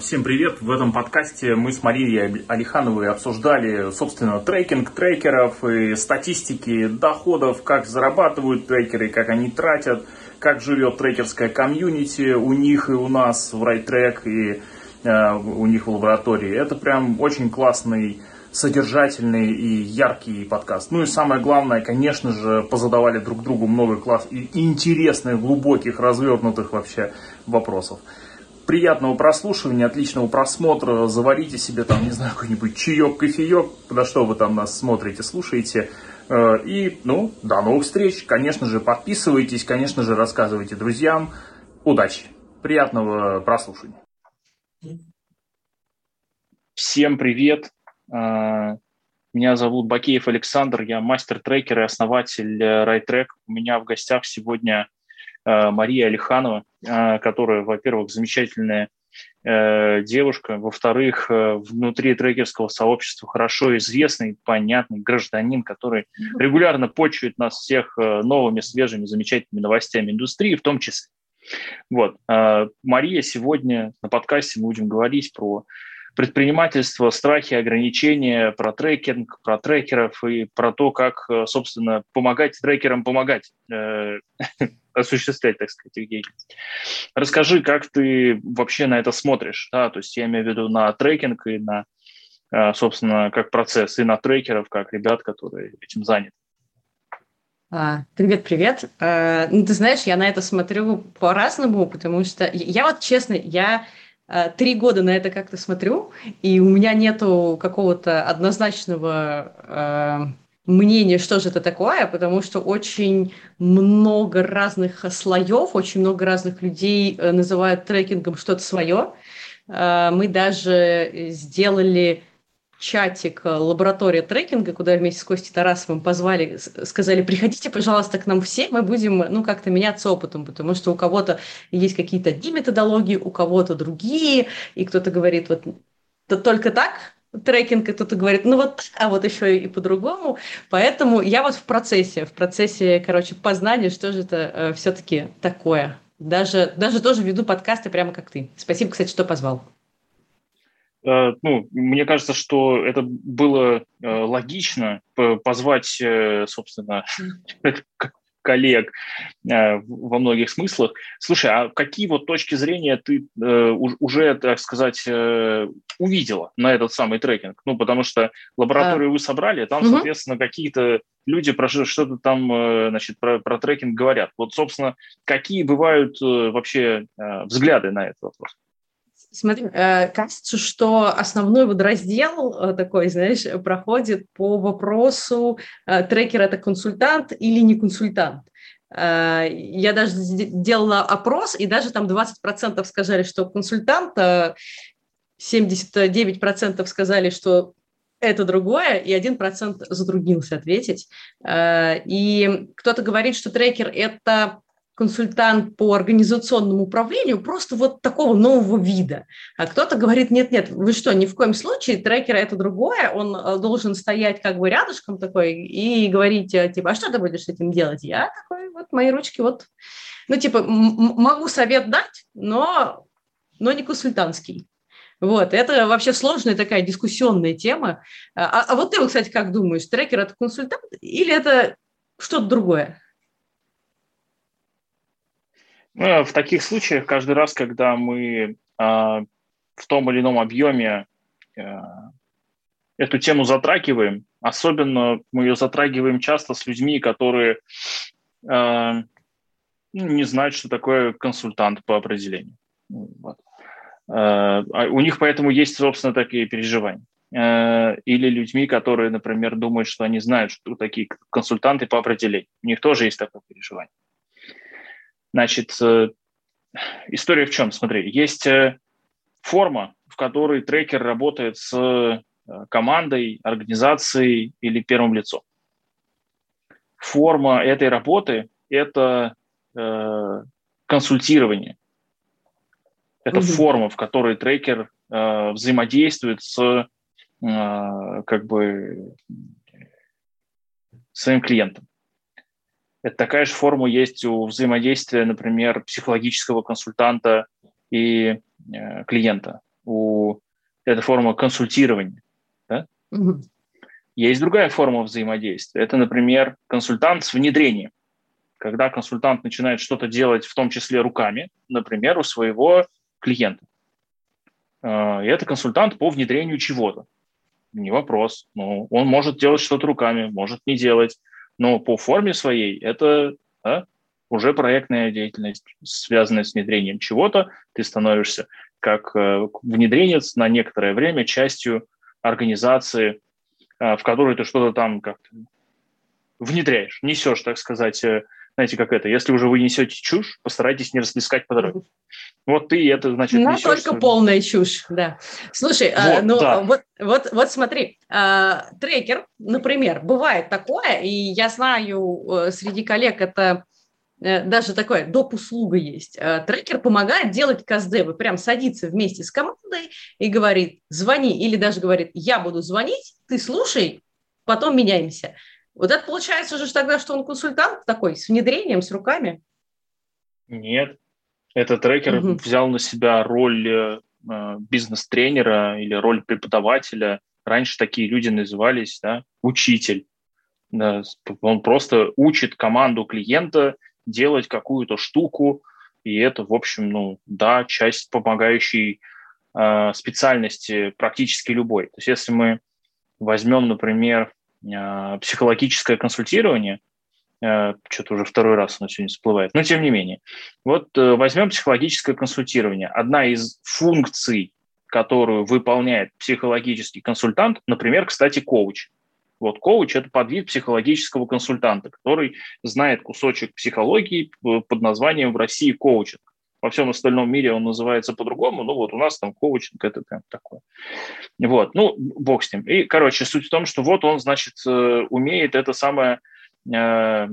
Всем привет! В этом подкасте мы с Марией Алихановой обсуждали, собственно, трекинг трекеров и статистики доходов, как зарабатывают трекеры, как они тратят, как живет трекерская комьюнити у них и у нас в RideTrack и э, у них в лаборатории. Это прям очень классный содержательный и яркий подкаст. Ну и самое главное, конечно же, позадавали друг другу много класс и интересных, глубоких, развернутых вообще вопросов приятного прослушивания, отличного просмотра. Заварите себе там, не знаю, какой-нибудь чаек, кофеек, на что вы там нас смотрите, слушаете. Э, и, ну, до новых встреч. Конечно же, подписывайтесь, конечно же, рассказывайте друзьям. Удачи. Приятного прослушивания. Всем привет. Э, меня зовут Бакеев Александр, я мастер-трекер и основатель RideTrack. У меня в гостях сегодня Э, Мария Алиханова, э, которая, во-первых, замечательная э, девушка, во-вторых, внутри трекерского сообщества хорошо известный, понятный гражданин, который регулярно почует нас всех новыми, свежими, замечательными новостями индустрии, в том числе. Вот. Мария, сегодня на подкасте мы будем говорить про предпринимательство, страхи, ограничения, про трекинг, про трекеров и про то, как, собственно, помогать трекерам помогать осуществлять, так сказать, их деятельность. Расскажи, как ты вообще на это смотришь, да, то есть я имею в виду на трекинг и на, а, собственно, как процесс, и на трекеров, как ребят, которые этим заняты. А, привет, привет. А, ну, ты знаешь, я на это смотрю по-разному, потому что я вот честно, я три года на это как-то смотрю, и у меня нету какого-то однозначного мнение, что же это такое, потому что очень много разных слоев, очень много разных людей э, называют трекингом что-то свое. Э, мы даже сделали чатик э, лаборатория трекинга, куда вместе с Костей Тарасовым позвали, сказали, приходите, пожалуйста, к нам все, мы будем, ну, как-то меняться опытом, потому что у кого-то есть какие-то одни методологии, у кого-то другие, и кто-то говорит, вот только так, трекинг, и кто-то говорит, ну вот, а вот еще и по-другому. Поэтому я вот в процессе, в процессе, короче, познания, что же это э, все-таки такое. Даже, даже тоже веду подкасты прямо как ты. Спасибо, кстати, что позвал. Э, ну, мне кажется, что это было э, логично позвать, э, собственно, коллег э, во многих смыслах. Слушай, а какие вот точки зрения ты э, уже, так сказать, э, увидела на этот самый трекинг? Ну, потому что лабораторию а... вы собрали, там, угу. соответственно, какие-то люди про что-то там, значит, про, про трекинг говорят. Вот, собственно, какие бывают вообще взгляды на этот вопрос? Смотри, э, кажется, что основной вот раздел э, такой, знаешь, проходит по вопросу, э, трекер – это консультант или не консультант. Я даже делала опрос, и даже там 20% сказали, что консультант, 79% сказали, что это другое, и 1% затруднился ответить. И кто-то говорит, что трекер – это консультант по организационному управлению просто вот такого нового вида. А кто-то говорит, нет-нет, вы что, ни в коем случае, трекер – это другое, он э, должен стоять как бы рядышком такой и говорить, э, типа, а что ты будешь с этим делать? Я такой, вот мои ручки, вот, ну, типа, могу совет дать, но, но не консультантский. Вот, это вообще сложная такая дискуссионная тема. А, а вот ты, кстати, как думаешь, трекер – это консультант или это что-то другое? Ну, в таких случаях каждый раз, когда мы а, в том или ином объеме а, эту тему затрагиваем, особенно мы ее затрагиваем часто с людьми, которые а, ну, не знают, что такое консультант по определению. Вот. А, у них поэтому есть, собственно, такие переживания. Или людьми, которые, например, думают, что они знают, что такие консультанты по определению. У них тоже есть такое переживание. Значит, э, история в чем? Смотри, есть э, форма, в которой трекер работает с э, командой, организацией или первым лицом. Форма этой работы – это э, консультирование. Это угу. форма, в которой трекер э, взаимодействует с э, как бы своим клиентом. Это такая же форма есть у взаимодействия, например, психологического консультанта и э, клиента. у это форма консультирования. Да? Угу. Есть другая форма взаимодействия. Это, например, консультант с внедрением. Когда консультант начинает что-то делать, в том числе руками, например, у своего клиента. А, и это консультант по внедрению чего-то. Не вопрос. Ну, он может делать что-то руками, может не делать. Но по форме своей это да, уже проектная деятельность, связанная с внедрением чего-то. Ты становишься как э, внедренец на некоторое время частью организации, э, в которой ты что-то там как-то внедряешь, несешь, так сказать, э, знаете, как это, если уже вы несете чушь, постарайтесь не расплескать по дороге. Вот ты это, значит, Ну, только полная чушь, да. Слушай, вот, а, ну, да. вот, вот, вот смотри, а, трекер, например, бывает такое, и я знаю, среди коллег это Э, даже такое доп. услуга есть. Э, трекер помогает делать каздевы, прям садится вместе с командой и говорит, звони, или даже говорит, я буду звонить, ты слушай, потом меняемся. Вот это получается же тогда, что он консультант такой, с внедрением, с руками? Нет, этот трекер угу. взял на себя роль э, бизнес-тренера или роль преподавателя. Раньше такие люди назывались да, учитель. Он просто учит команду клиента делать какую-то штуку, и это, в общем, ну, да, часть помогающей э, специальности практически любой. То есть если мы возьмем, например, э, психологическое консультирование, э, что-то уже второй раз оно сегодня всплывает, но тем не менее, вот э, возьмем психологическое консультирование. Одна из функций, которую выполняет психологический консультант, например, кстати, коуч – вот коуч – это подвид психологического консультанта, который знает кусочек психологии под названием в России коучинг. Во всем остальном мире он называется по-другому, ну вот у нас там коучинг – это прям такое. Вот, ну, бог с ним. И, короче, суть в том, что вот он, значит, э, умеет это самое э,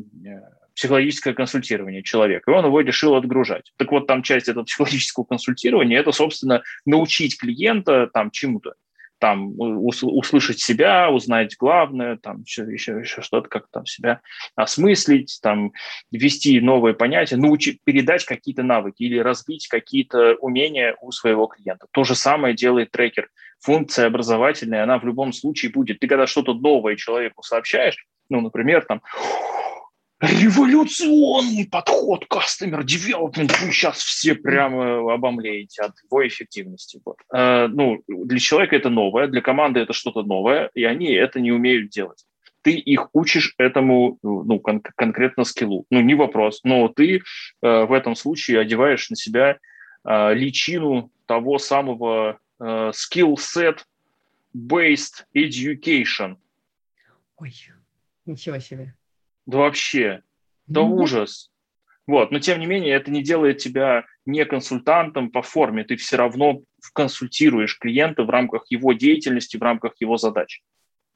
психологическое консультирование человека, и он его решил отгружать. Так вот, там часть этого психологического консультирования – это, собственно, научить клиента там чему-то там услышать себя, узнать главное, там еще, еще, еще что-то, как там себя осмыслить, там ввести новые понятия, научить, передать какие-то навыки или развить какие-то умения у своего клиента. То же самое делает трекер. Функция образовательная, она в любом случае будет. Ты когда что-то новое человеку сообщаешь, ну, например, там, революционный подход customer development. Вы сейчас все прямо обомлеете от его эффективности. Вот. Э, ну, для человека это новое, для команды это что-то новое, и они это не умеют делать. Ты их учишь этому ну, кон- конкретно скиллу. Ну, не вопрос. Но ты э, в этом случае одеваешь на себя э, личину того самого э, skill set based education. Ой, ничего себе. Да вообще, да mm-hmm. ужас. Вот, но тем не менее это не делает тебя не консультантом по форме, ты все равно консультируешь клиента в рамках его деятельности, в рамках его задач.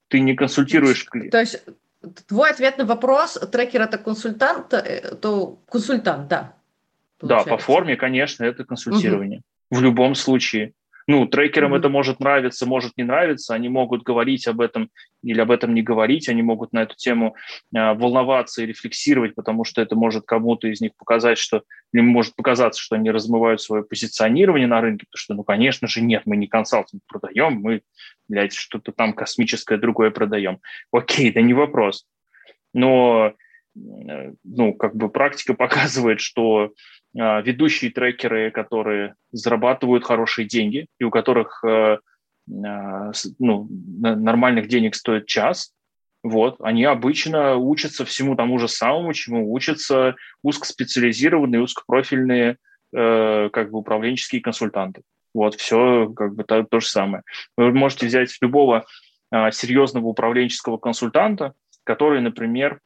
Ты не консультируешь клиента. То есть твой ответ на вопрос, трекер это консультант, э, то консультант, да. Получается. Да, по форме, конечно, это консультирование. Угу. В любом случае. Ну, трекерам mm-hmm. это может нравиться, может не нравиться, они могут говорить об этом или об этом не говорить, они могут на эту тему э, волноваться и рефлексировать, потому что это может кому-то из них показать, что или может показаться, что они размывают свое позиционирование на рынке, потому что, ну, конечно же, нет, мы не консалтинг продаем, мы, блядь, что-то там космическое другое продаем. Окей, да не вопрос. Но, э, ну, как бы практика показывает, что ведущие трекеры, которые зарабатывают хорошие деньги и у которых э, а, ну, нормальных денег стоит час, вот, они обычно учатся всему тому же самому, чему учатся узкоспециализированные, узкопрофильные э, как бы управленческие консультанты. Вот, все как бы то, то же самое. Вы можете взять любого э, серьезного управленческого консультанта, который, например,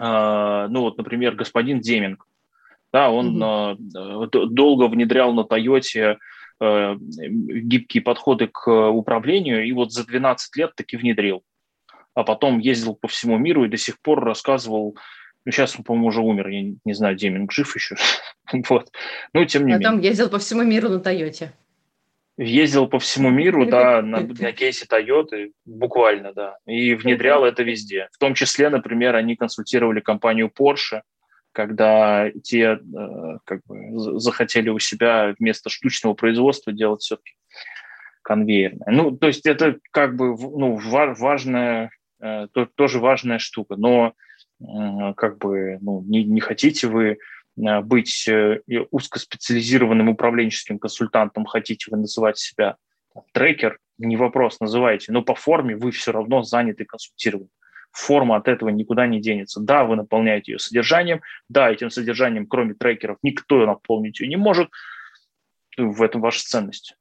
э, ну вот, например, господин Деминг, да, он mm-hmm. долго внедрял на Тойоте э, гибкие подходы к управлению, и вот за 12 лет таки внедрил. А потом ездил по всему миру и до сих пор рассказывал, ну, сейчас он, по-моему, уже умер, я не знаю, Деминг жив еще, вот, ну, тем не а менее. Потом ездил по всему миру на Тойоте. Ездил по всему миру, да, на, на кейсе Тойоты, буквально, да, и внедрял это везде. В том числе, например, они консультировали компанию Porsche – когда те э, как бы захотели у себя вместо штучного производства делать все-таки конвейерное. Ну, то есть это как бы ну, важная, э, тоже важная штука, но как бы ну, не, не хотите вы быть узкоспециализированным управленческим консультантом, хотите вы называть себя трекер, не вопрос, называйте, но по форме вы все равно заняты консультированием форма от этого никуда не денется. Да, вы наполняете ее содержанием, да, этим содержанием, кроме трекеров, никто наполнить ее не может. В этом ваша ценность.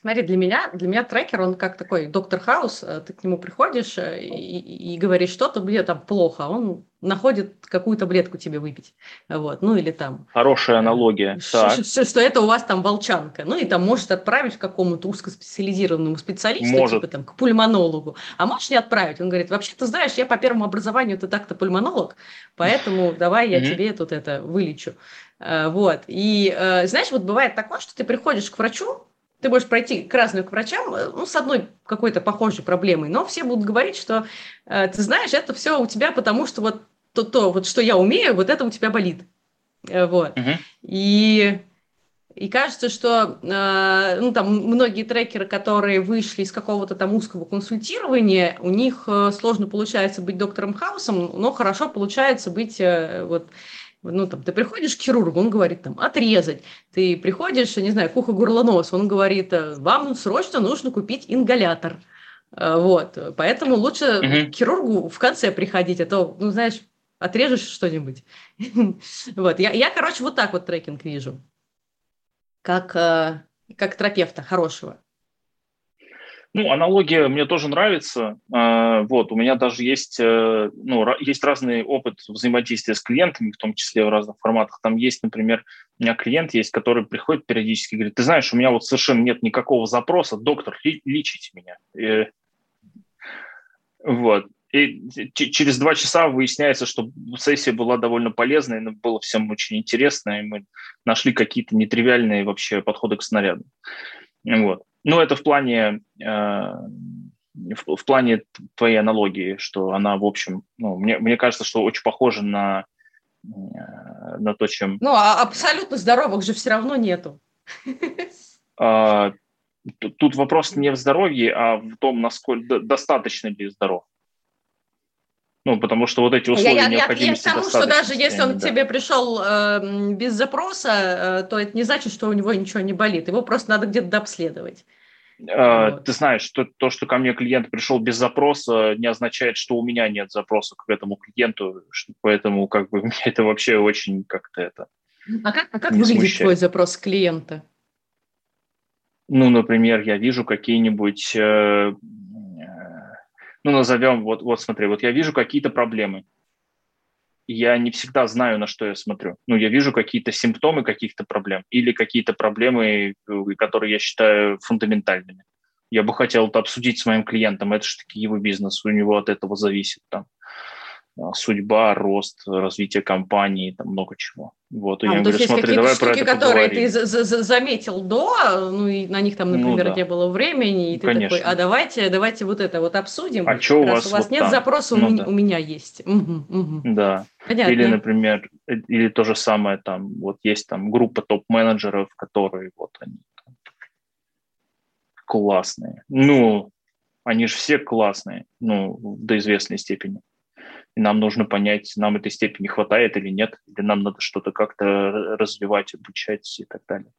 Смотри, для меня, для меня трекер, он как такой доктор Хаус, э, ты к нему приходишь э, и, и говоришь, что-то мне там плохо, он находит какую таблетку тебе выпить, вот, ну или там... Хорошая аналогия, что. Что, что это у вас там волчанка, ну и там может отправить к какому-то узкоспециализированному специалисту, может. типа там к пульмонологу, а можешь не отправить, он говорит, вообще, ты знаешь, я по первому образованию ты так-то пульмонолог, поэтому давай я тебе тут это вылечу, э, вот, и знаешь, вот бывает такое, что ты приходишь к врачу, ты можешь пройти к разным к врачам, э, ну, с одной какой-то похожей проблемой, но все будут говорить, что э, ты знаешь, это все у тебя, потому что вот то, то, вот что я умею, вот это у тебя болит. Э, вот. Uh-huh. И, и кажется, что э, ну, там многие трекеры, которые вышли из какого-то там узкого консультирования, у них э, сложно получается быть доктором Хаусом, но хорошо получается быть э, вот ну, там, ты приходишь к хирургу, он говорит, там, отрезать. Ты приходишь, не знаю, к ухо горло нос, он говорит, «Э, вам срочно нужно купить ингалятор. Э, вот, поэтому лучше угу. к хирургу в конце приходить, а то, ну, знаешь, отрежешь что-нибудь. вот, я, я, короче, вот так вот трекинг вижу. Как, э, как терапевта хорошего. Ну, аналогия мне тоже нравится. А, вот, у меня даже есть, э, ну, есть разный опыт взаимодействия с клиентами, в том числе в разных форматах. Там есть, например, у меня клиент есть, который приходит периодически и говорит, ты знаешь, у меня вот совершенно нет никакого запроса, доктор, лечите меня. И, вот. И через два часа выясняется, что сессия была довольно полезной, но было всем очень интересно, и мы нашли какие-то нетривиальные вообще подходы к снаряду. Вот. Ну, это в плане, э, в, в плане твоей аналогии, что она, в общем, ну, мне, мне кажется, что очень похожа на, э, на то, чем... Ну, а абсолютно здоровых же все равно нету. А, тут вопрос не в здоровье, а в том, насколько достаточно ли здоров. Ну, потому что вот эти условия я, необходимости я, я, я к тому, что даже если он да. к тебе пришел э, без запроса, э, то это не значит, что у него ничего не болит. Его просто надо где-то дообследовать. Э, вот. Ты знаешь, что то, что ко мне клиент пришел без запроса, не означает, что у меня нет запроса к этому клиенту, поэтому как бы мне это вообще очень как-то это. А как, а как выглядит смущает. твой запрос клиента? Ну, например, я вижу какие-нибудь э, ну, назовем, вот, вот смотри, вот я вижу какие-то проблемы. Я не всегда знаю, на что я смотрю. Ну, я вижу какие-то симптомы каких-то проблем или какие-то проблемы, э, которые я считаю фундаментальными. Я бы хотел это обсудить с моим клиентом. Это же таки его бизнес, у него от этого зависит. Там. А, судьба, рост, развитие компании, там много чего. Вот, и а, я говорю, смотри, давай штуки, про это которые поговорим. ты заметил до, ну и на них там, ну например, ну, да. не было времени, и ты Конечно. такой, а давайте, давайте вот это вот обсудим. А что у вас? У вас вот нет там? запроса, ну, у, да. у меня есть. Угу, угу. Да. Понятно. Или, например, э, или то же самое там, вот есть там группа топ-менеджеров, которые вот они классные. Ну, они же все классные, ну, до известной степени и нам нужно понять, нам этой степени хватает или нет, или нам надо что-то как-то развивать, обучать и так далее.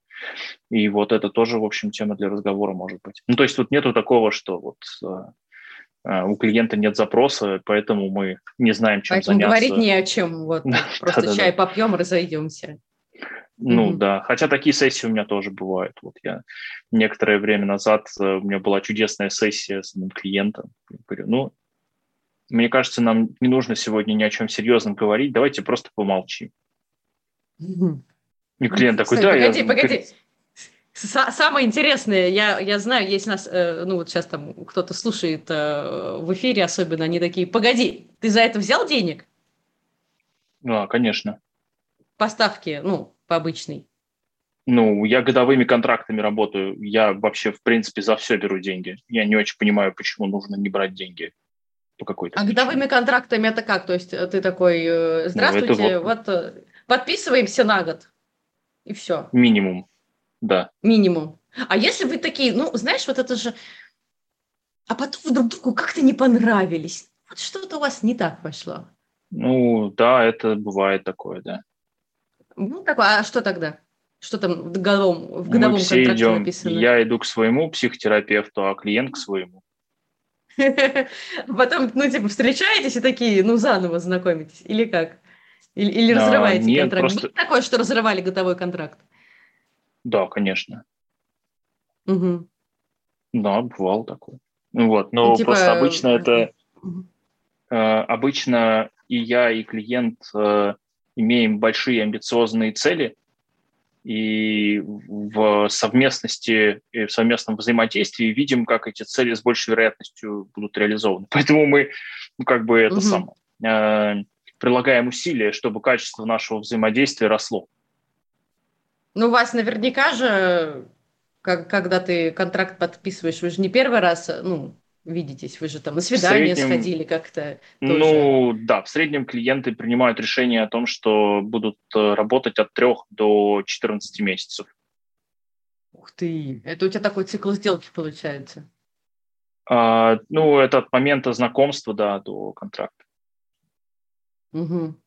И вот это тоже, в общем, тема для разговора может быть. Ну, то есть тут нету такого, что вот э, э, у клиента нет запроса, поэтому мы не знаем, чем поэтому заняться. говорить не о чем, вот просто чай попьем, разойдемся. Ну mm-hmm. да, хотя такие сессии у меня тоже бывают. Вот я некоторое время назад э, у меня была чудесная сессия с одним клиентом. Я говорю, ну мне кажется, нам не нужно сегодня ни о чем серьезном говорить, давайте просто помолчим. И клиент такой, да, погоди, я... Погоди, Самое интересное, я, я знаю, есть нас, э, ну вот сейчас там кто-то слушает э, в эфире, особенно они такие, погоди, ты за это взял денег? Да, конечно. Поставки, ну, по обычной. Ну, я годовыми контрактами работаю, я вообще, в принципе, за все беру деньги. Я не очень понимаю, почему нужно не брать деньги по какой-то А причине. годовыми контрактами это как? То есть э, ты такой, э, Ну, здравствуйте, это вот э, подписываемся на год, и все, Минимум, да. минимум. А если вы такие, ну, знаешь, вот это же... А потом друг другу как-то не понравились. Вот что-то у вас не так пошло. Ну, да, это бывает такое, да. Ну, такое, а что тогда? Что там в годовом, в годовом Мы все контракте идем, написано? я иду к своему психотерапевту, а клиент к своему. Потом, ну, типа, встречаетесь и такие, ну, заново знакомитесь, или как? Или, или А, разрываете нет, контракт? просто- Было такое, что разрывали годовой контракт? Да, конечно. Мгм. Да, бывало такое. Ну Вот, но Ну, типа, просто обычно это э, обычно и я, и клиент э, имеем большие амбициозные цели, и в совместности и в совместном взаимодействии видим, как эти цели с большей вероятностью будут реализованы. Поэтому мы, ну, как бы это Мгм. самое, э, прилагаем усилия, чтобы качество нашего взаимодействия росло. Ну, у вас наверняка же, как, когда ты контракт подписываешь, вы же не первый раз, ну, видитесь, вы же там на свидание среднем- сходили как-то. Ну да, в среднем клиенты принимают решение о том, что будут э, работать от 3 до 14 месяцев. Ух ты, это у тебя такой цикл сделки получается. А, ну, это от момента знакомства, да, до контракта. Мгм.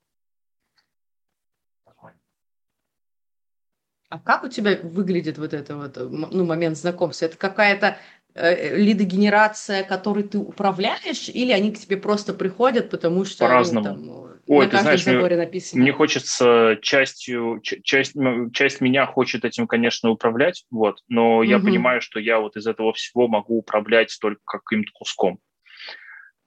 А как у тебя выглядит вот это вот, ну, момент знакомства? Это какая-то лидогенерация, которой ты управляешь, или они к тебе просто приходят, потому что По-разному. там, э, Ой, на ты знаешь, мне- написано? Мне хочется частью, часть, часть меня хочет этим, конечно, управлять, вот, но я Мгм. понимаю, что я вот из этого всего могу управлять только каким-то куском.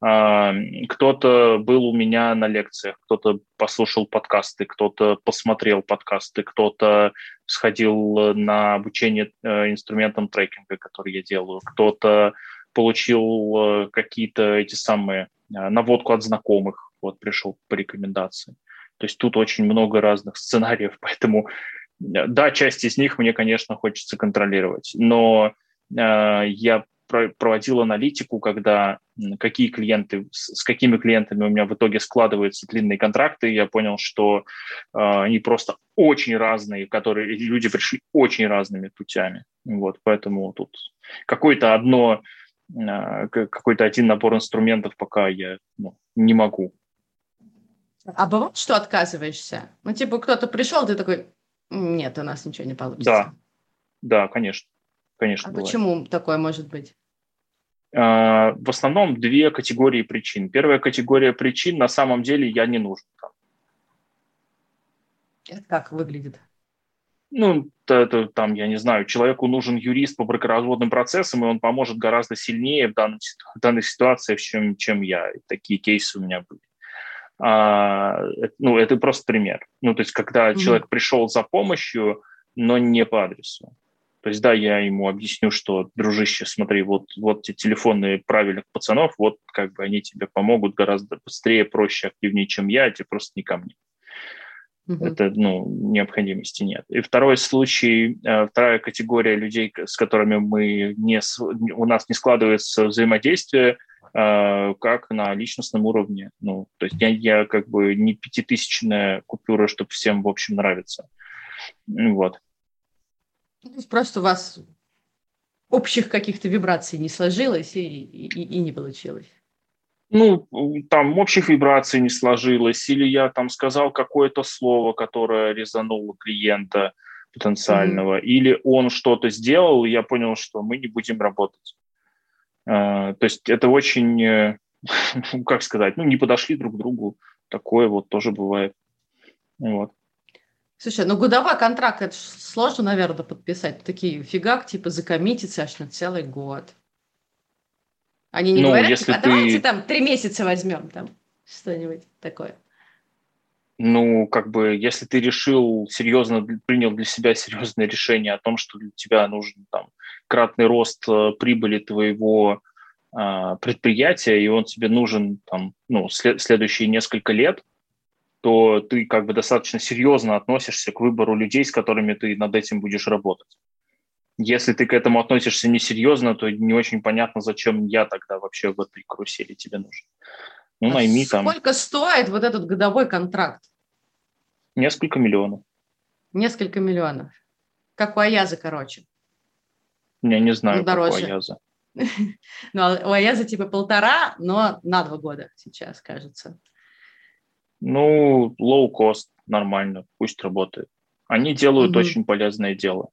А, Кто-то был у меня на лекциях, кто-то послушал подкасты, кто-то посмотрел подкасты, кто-то сходил на обучение э, инструментам трекинга, который я делаю, кто-то получил э, какие-то эти самые э, наводку от знакомых, вот пришел по рекомендации. То есть тут очень много разных сценариев, поэтому да, часть из них мне, конечно, хочется контролировать, но э, я проводил аналитику, когда какие клиенты, с какими клиентами у меня в итоге складываются длинные контракты, я понял, что э, они просто очень разные, которые люди пришли очень разными путями. Вот, поэтому тут какое-то одно, э, какой-то один набор инструментов пока я ну, не могу. А бывает, что отказываешься? Ну, типа, кто-то пришел, ты такой, «М, нет, у нас ничего не получится. Да, да, конечно, конечно. А бывает. почему такое может быть? А, В основном две категории причин. Первая категория причин на самом деле я не нужен. Это как выглядит? Ну, это, там, я не знаю, человеку нужен юрист по бракоразводным процессам, и он поможет гораздо сильнее в данной, ситу- в данной ситуации, чем, чем я. И такие кейсы у меня были. А, э, ну, это просто пример. Ну, то есть, когда Мгм. человек пришел за помощью, но не по адресу. То есть, да, я ему объясню, что, дружище, смотри, вот, вот те телефоны правильных пацанов, вот как бы они тебе помогут гораздо быстрее, проще, активнее, чем я, а тебе просто не ко мне. Мгм. Это, ну, необходимости нет. И второй случай, э, вторая категория людей, с которыми мы не, у нас не складывается взаимодействие, э, как на личностном уровне. Ну, то есть я, я как бы не пятитысячная купюра, чтобы всем, в общем, нравится. Вот. Ну, просто у вас общих каких-то вибраций не сложилось и, и, и не получилось. Ну, там общих вибраций не сложилось, или я там сказал какое-то слово, которое резануло клиента потенциального, или он что-то сделал, и я понял, что мы не будем работать. А, То есть это очень, э, как сказать, ну, не подошли друг к другу. Такое вот тоже бывает. Вот. Слушай, ну годовой контракт, это сложно, наверное, подписать. Такие фигак, типа, закоммититься аж на целый год. Они не Ну, говорят, если типа, а давайте там три месяца возьмем, там, что-нибудь такое. Ну, как бы, если ты решил серьезно, принял для себя серьезное решение о том, что для тебя нужен там кратный рост э, прибыли твоего а, предприятия, и он тебе нужен там, ну, след- следующие несколько лет, то ты как бы достаточно серьезно относишься к выбору людей, с которыми ты над этим будешь работать. Если ты к этому относишься несерьезно, то не очень понятно, зачем я тогда вообще в этой карусели тебе нужен. Ну, а найми там. Сколько стоит вот этот годовой контракт? Несколько миллионов. Несколько миллионов. Как у Аяза, короче. Я не знаю, ну, как у Аяза. Ну, а у Аяза типа полтора, но на два года сейчас, кажется. Ну, low cost, нормально, пусть работает. Они делают угу. очень полезное дело.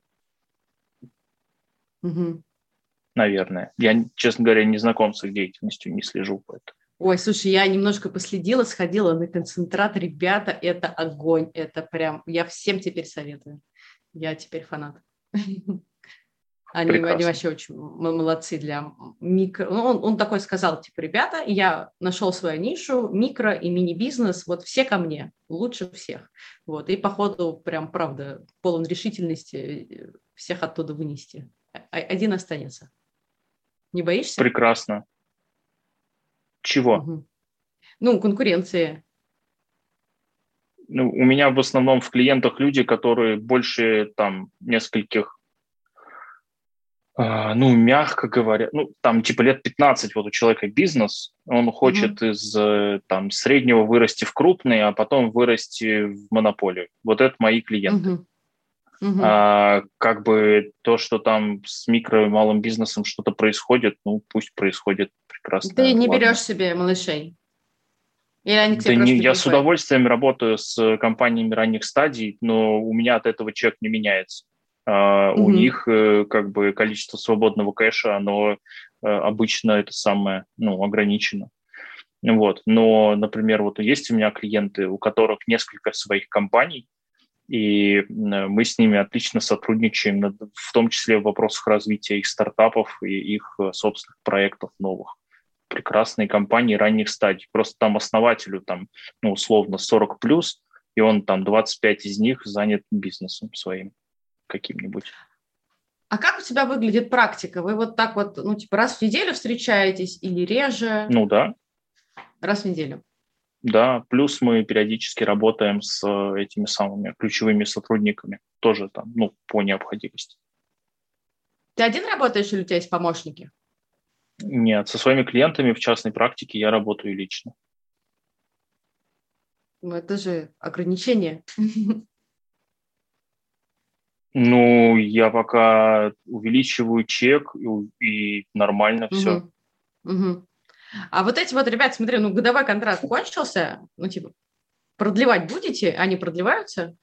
Угу. Наверное. Я, честно говоря, не знаком с их деятельностью, не слежу поэтому. Ой, слушай, я немножко последила, сходила на концентрат. Ребята, это огонь. Это прям... Я всем теперь советую. Я теперь фанат. Они, они вообще очень молодцы для микро. Ну, он, он такой сказал, типа, ребята, я нашел свою нишу, микро и мини-бизнес, вот все ко мне, лучше всех. Вот, и походу прям, правда, полон решительности э, всех оттуда вынести. Один останется. Не боишься? Прекрасно. Чего? Угу. Ну, конкуренции. Ну, у меня в основном в клиентах люди, которые больше там нескольких, ну, мягко говоря, ну, там типа лет 15 вот у человека бизнес, он хочет mm из э, там среднего вырасти в крупный, а потом вырасти в монополию. Вот это мои клиенты. mm Угу. А, как бы то, что там с микро и малым бизнесом что-то происходит, ну пусть происходит прекрасно. Ты не берешь себе малышей? Или они да не, я с удовольствием работаю с компаниями ранних стадий, но у меня от этого чек не меняется. Uh, угу. У них uh, как бы количество свободного кэша, оно uh, обычно это самое, ну, ограничено. Вот. Но, например, вот есть у меня клиенты, у которых несколько своих компаний, и мы с ними отлично сотрудничаем, в том числе в вопросах развития их стартапов и их собственных проектов новых прекрасные компании ранних стадий. Просто там основателю там, ну, условно 40 плюс, и он там 25 из них занят бизнесом своим каким-нибудь. А как у тебя выглядит практика? Вы вот так вот, ну, типа, раз в неделю встречаетесь или реже? Ну, да. Раз в неделю? Да, плюс мы периодически работаем с этими самыми ключевыми сотрудниками, тоже там, ну, по необходимости. Ты один работаешь или у тебя есть помощники? Нет, со своими клиентами в частной практике я работаю лично. Ну, это же ограничение. Ну, я пока увеличиваю чек и, и нормально все. Угу. А вот эти вот, ребят, смотри, ну, годовой контракт кончился, ну, типа, продлевать будете? Они продлеваются?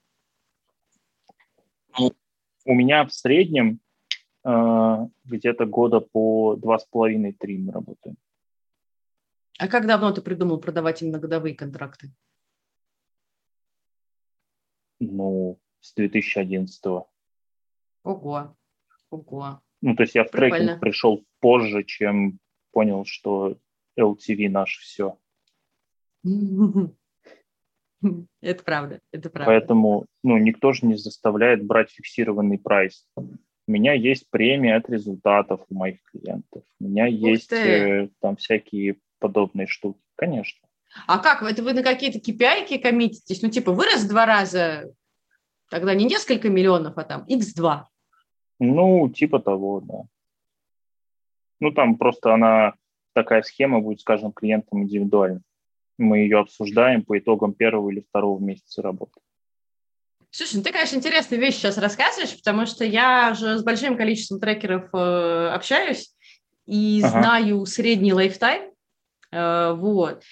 Ну, у меня в среднем а, где-то года по два с половиной-три мы работаем. А как давно ты придумал продавать именно годовые контракты? Ну, с 2011 -го. Ого, ого. Ну, то есть я в Прикольно. трекинг пришел позже, чем понял, что LTV наш все. Это правда, это правда. Поэтому, ну, никто же не заставляет брать фиксированный прайс. У меня есть премия от результатов у моих клиентов. У меня Ух есть э, там всякие подобные штуки, конечно. А как? Это вы на какие-то KPI коммититесь? Ну, типа, вырос два раза, тогда не несколько миллионов, а там x2. Ну, типа того, да. Ну, там просто она, такая схема будет с каждым клиентом индивидуально. Мы ее обсуждаем по итогам первого или второго месяца работы. Слушай, ну ты, конечно, интересные вещи сейчас рассказываешь, потому что я же с большим количеством трекеров э, общаюсь и ага. знаю средний лайфтайм. Э, вот.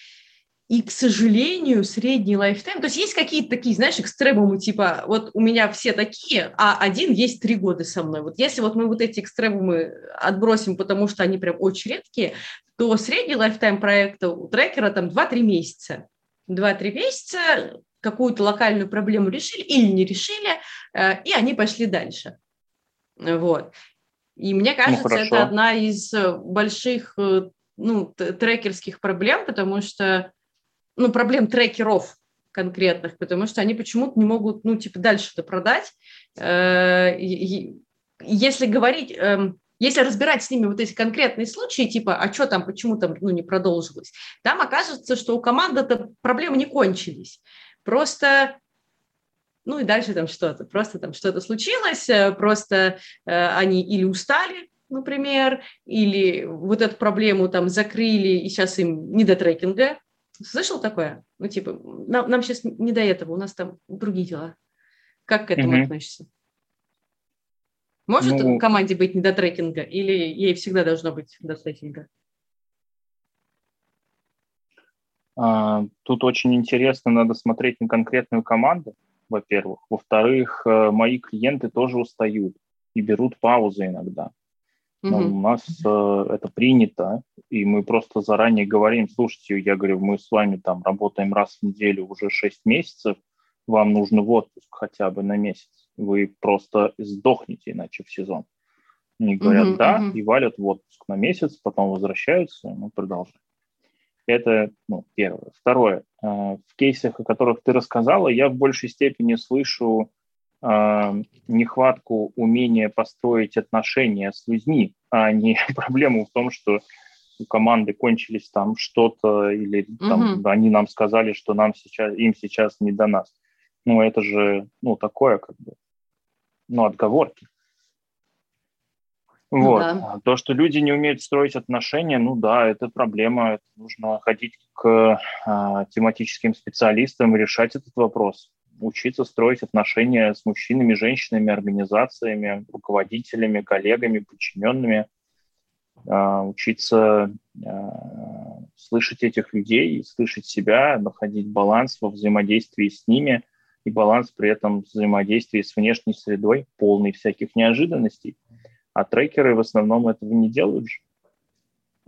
И, к сожалению, средний lifetime, то есть есть какие-то такие, знаешь, экстремумы, типа, вот у меня все такие, а один есть три года со мной. Вот если вот мы вот эти экстремумы отбросим, потому что они прям очень редкие, то средний lifetime проекта у трекера там 2-3 месяца. 2-3 месяца, какую-то локальную проблему решили или не решили, э, и они пошли дальше. Вот. И мне ну, кажется, ну, это одна из больших э, ну, трекерских проблем, потому что, ну, проблем трекеров конкретных, потому что они почему-то не могут, ну, типа, дальше-то продать. Если говорить, эм, если разбирать с ними вот эти конкретные случаи, типа, а что там, почему там, ну, не продолжилось, там окажется, что у команды-то проблемы не кончились. Просто ну и дальше там что-то, просто там что-то случилось, э, просто э, они или устали, например, или вот эту проблему там закрыли, и сейчас им не до трекинга. Слышал такое? Ну, типа, нам, нам сейчас не до этого, у нас там другие дела. Как к этому mm-hmm. относишься? Может ну, команде быть не до трекинга, или ей всегда должно быть до трекинга? А, тут очень интересно, надо смотреть на конкретную команду, во-первых. Во-вторых, э, мои клиенты тоже устают и берут паузы иногда. Но угу. У нас э, это принято, и мы просто заранее говорим, слушайте, я говорю, мы с вами там работаем раз в неделю уже 6 месяцев, вам нужно в отпуск хотя бы на месяц. Вы просто сдохнете иначе в сезон. Они говорят, угу, да, угу. и валят в отпуск на месяц, потом возвращаются, мы продолжаем. Это ну, первое. Второе. Э, в кейсах, о которых ты рассказала, я в большей степени слышу нехватку умения построить отношения с людьми, а не проблему в том, что у команды кончились там что-то, или там, угу. они нам сказали, что нам сейчас, им сейчас не до нас. Ну, это же, ну, такое, как бы, ну, отговорки. Ну вот. Да. А то, что люди не умеют строить отношения, ну да, это проблема. Это нужно ходить к а, тематическим специалистам и решать этот вопрос. Учиться строить отношения с мужчинами, женщинами, организациями, руководителями, коллегами, подчиненными. А, учиться а, слышать этих людей, слышать себя, находить баланс во взаимодействии с ними и баланс при этом взаимодействии с внешней средой, полный всяких неожиданностей – а трекеры в основном этого не делают же.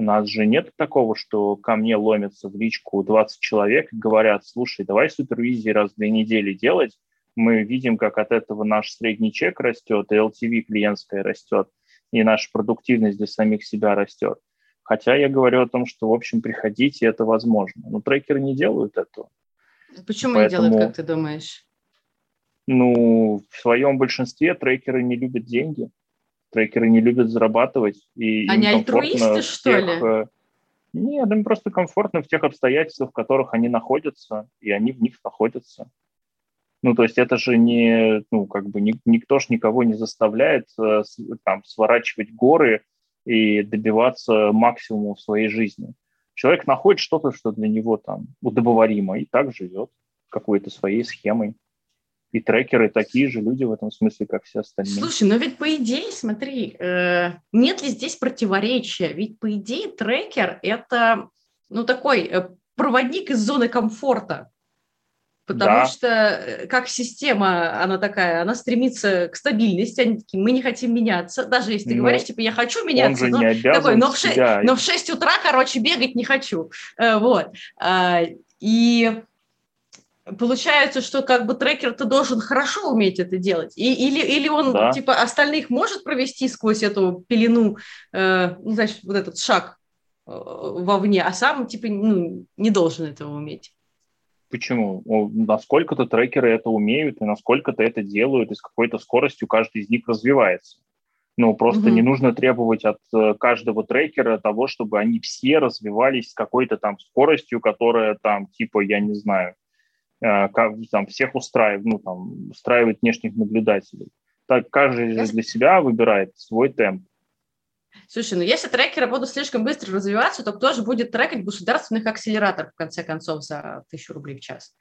У нас же нет такого, что ко мне ломятся в личку 20 человек и говорят, слушай, давай супервизии раз в две недели делать. Мы видим, как от этого наш средний чек растет, и LTV клиентская растет, и наша продуктивность для самих себя растет. Хотя я говорю о том, что, в общем, приходите, это возможно. Но трекеры не делают этого. Почему Поэтому, не делают, как ты думаешь? Ну, в своем большинстве трекеры не любят деньги трекеры не любят зарабатывать. И Они альтруисты, что тех, ли? Э, нет, им просто комфортно в тех обстоятельствах, в которых они находятся, и они в них находятся. Ну, то есть это же не, ну, как бы ни, никто ж никого не заставляет э, там сворачивать горы и добиваться максимума в своей жизни. Человек находит что-то, что для него там удобоваримо, и так живет какой-то своей схемой и трекеры такие же люди в этом смысле, как все остальные. Слушай, но ведь по идее, смотри, э, нет ли здесь противоречия? Ведь по идее трекер – это ну, такой э, проводник из зоны комфорта. Потому да. что э, как система, она такая, она стремится к стабильности, они такие, мы не хотим меняться. Даже если ты но говоришь, типа, я хочу меняться, но, обязан такой, но, в 6, но в 6 утра, короче, бегать не хочу. Э, вот. А, и Получается, что как бы трекер-то должен хорошо уметь это делать. И, или, или он, да. типа, остальных может провести сквозь эту пелену, э, ну, значит, вот этот шаг э, вовне, а сам, типа, ну, не должен этого уметь. Почему? Насколько-то трекеры это умеют, и насколько-то это делают, и с какой-то скоростью каждый из них развивается. Ну, просто угу. не нужно требовать от э, каждого трекера того, чтобы они все развивались с какой-то там скоростью, которая там, типа, я не знаю, как, там, всех устраивает, ну, там, устраивает внешних наблюдателей. Так каждый же для себя выбирает свой темп. Слушай, ну если трекеры будут слишком быстро развиваться, то кто же будет трекать государственных акселераторов, в конце концов, за тысячу рублей в час?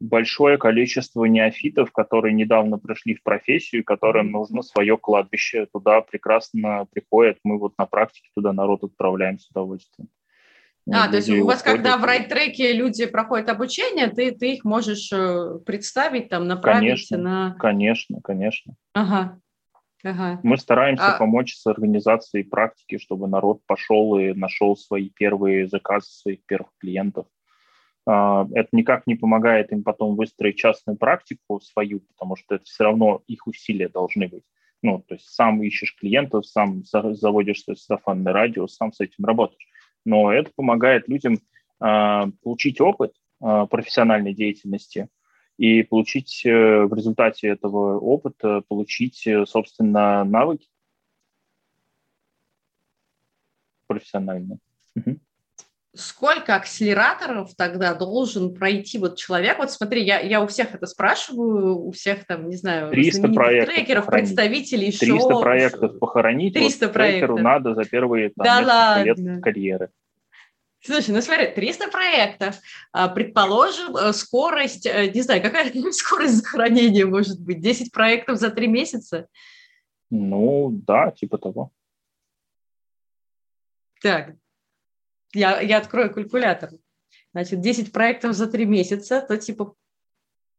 Большое количество неофитов, которые недавно пришли в профессию, которым нужно свое кладбище. Туда прекрасно приходят. Мы вот на практике туда народ отправляем с удовольствием. А, то есть у вас, когда в райт-треке люди проходят обучение, ты, ты их можешь э, представить, там, направить конечно, на... Конечно, конечно. Ага. Ага. Мы стараемся а... помочь с организацией практики, чтобы народ пошел и нашел свои первые заказы своих первых клиентов. А, это никак не помогает им потом выстроить частную практику свою, потому что это все равно их усилия должны быть. Ну, то есть сам ищешь клиентов, сам заводишь сарафанное радио, сам с этим работаешь но это помогает людям э, получить опыт э, профессиональной деятельности и получить э, в результате этого опыта, получить, э, собственно, навыки профессиональные. Угу. сколько акселераторов тогда должен пройти вот человек? Вот смотри, я, я у всех это спрашиваю, у всех там, не знаю, 300 проектов трекеров, похоронить. представителей 300 шоу. проектов похоронить 300 вот трекеру проектов. надо за первые там, Да несколько ладно. лет карьеры. Слушай, ну смотри, 300 проектов. А, Предположим, э, скорость, э, не знаю, какая скорость захоронения может быть? 10 проектов за 3 месяца? Ну, да, типа того. Так, я, я открою калькулятор. Значит, 10 проектов за 3 месяца, то типа,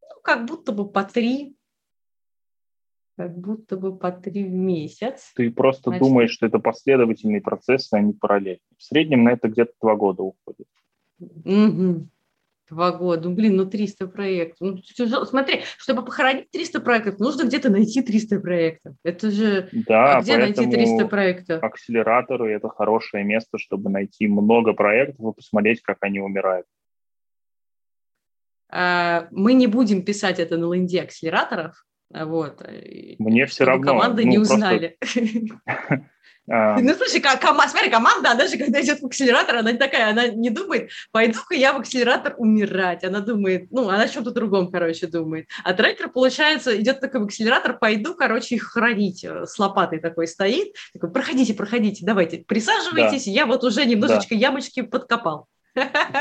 ну, как будто бы по 3, как будто бы по 3 в месяц. Ты просто Значит- думаешь, что это последовательный процесс, а не параллельный. В среднем на это где-то два года уходит. Мгм. Два года. Ну, блин, ну 300 проектов. Ну, тяжело. Смотри, чтобы похоронить 300 проектов, нужно где-то найти 300 проектов. Это же... Да, а где найти поэтому 300 проектов? акселераторы – это хорошее место, чтобы найти много проектов и посмотреть, как они умирают. А, мы не будем писать это на ленде акселераторов. А, Вот. и Мне все чтобы равно. команды ну, не просто, узнали. а, Ну, слушай, ка- кома- смотри, команда, она же, когда идет в акселератор, она не такая, она не думает, пойду-ка я в акселератор умирать. Она думает, ну, она о чем-то другом, короче, думает. А трекер, получается, идет такой в акселератор, пойду, короче, их хранить. Э, С лопатой такой стоит. Такой, проходите, проходите, давайте, присаживайтесь. Я вот уже немножечко ямочки подкопал.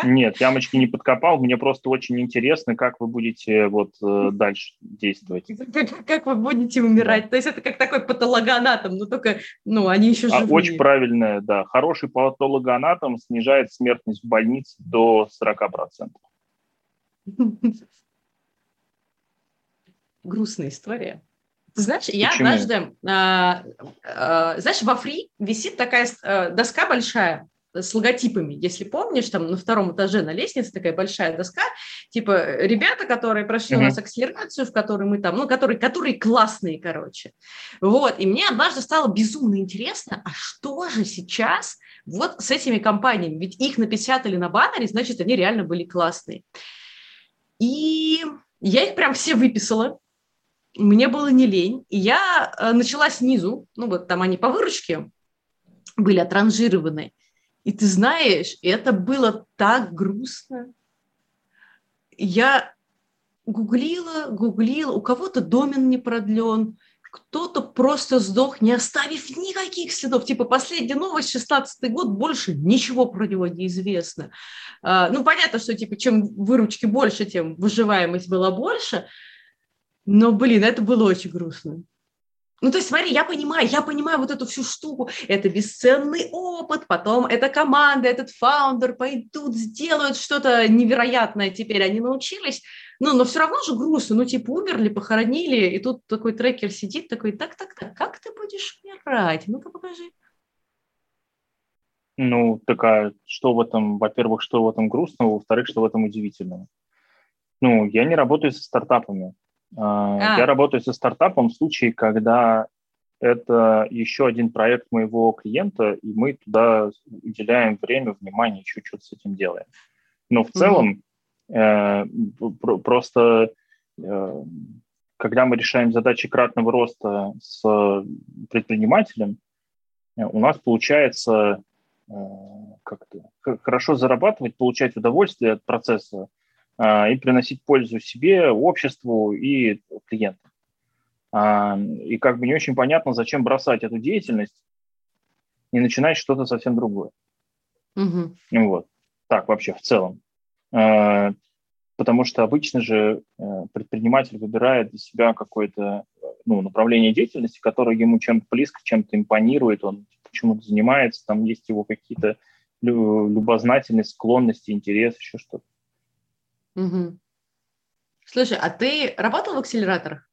Нет, ямочки не подкопал. Мне просто очень интересно, как вы будете вот э, дальше действовать. Как, как вы будете умирать? То есть это как такой патологоанатом, но только, ну, они еще А, живые. очень правильно, да. Хороший патологоанатом снижает смертность в больнице до 40%. Грустная история. Ты знаешь, я Почему? однажды, а, а, знаешь, во фри висит такая а, доска большая с логотипами, если помнишь, там на втором этаже на лестнице такая большая доска, типа ребята, которые прошли у Мгм. нас акселерацию, в которой мы там, ну, которые, которые классные, короче. Вот, и мне однажды стало безумно интересно, а что же сейчас вот с этими компаниями? Ведь их напечатали на баннере, значит, они реально были классные. И я их прям все выписала, мне было не лень, и я э, начала снизу, ну вот там они по выручке были отранжированы, и ты знаешь, это было так грустно. Я гуглила, гуглила, у кого-то домен не продлен, кто-то просто сдох, не оставив никаких следов. Типа последняя новость, 16 год, больше ничего про него не известно. А, Ну, понятно, что типа чем выручки больше, тем выживаемость была больше, но, блин, это было очень грустно. Ну, то есть, смотри, я понимаю, я понимаю вот эту всю штуку. Это бесценный опыт, потом эта команда, этот фаундер пойдут, сделают что-то невероятное теперь, они научились. Ну, но все равно же грустно. Ну, типа, умерли, похоронили, и тут такой трекер сидит, такой, так-так-так, как ты будешь умирать? Ну-ка, покажи. Ну, такая, что в этом, во-первых, что в этом грустного, во-вторых, что в этом удивительного. Ну, я не работаю со стартапами. А, А. Я работаю со стартапом в случае, когда это еще один проект моего клиента, и мы туда уделяем время, внимание, еще что-то с этим делаем. Но в целом э, про- просто э, когда мы решаем задачи кратного роста с предпринимателем, э, у нас получается э, как-то хорошо зарабатывать, получать удовольствие от процесса и приносить пользу себе, обществу и клиентам. А, И как бы не очень понятно, зачем бросать эту деятельность и начинать что-то совсем другое. Ну Вот. Так вообще в целом. Э, Потому что обычно же э, предприниматель выбирает для себя какое-то ну, направление деятельности, которое ему чем-то близко, чем-то импонирует, он почему-то занимается, там есть его какие-то лю- любознательность, склонности, интерес, еще что-то. Мгм. Слушай, а ты работал в акселераторах?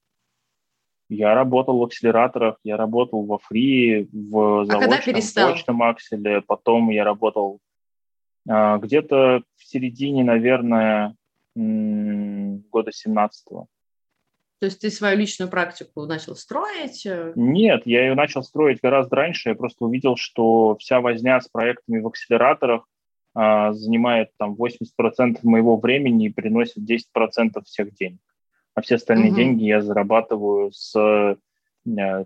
Я работал в акселераторах, я работал во фри, в А заочном, перестал? почном акселе, потом я работал а, где-то в середине, наверное, года 17-го. То есть ты свою личную практику начал строить? э, Нет, я ее начал строить гораздо раньше. Я просто увидел, что вся возня с проектами в акселераторах а, занимает там 80% моего времени и приносит 10% всех денег. А все остальные Мгм. деньги я зарабатываю с э,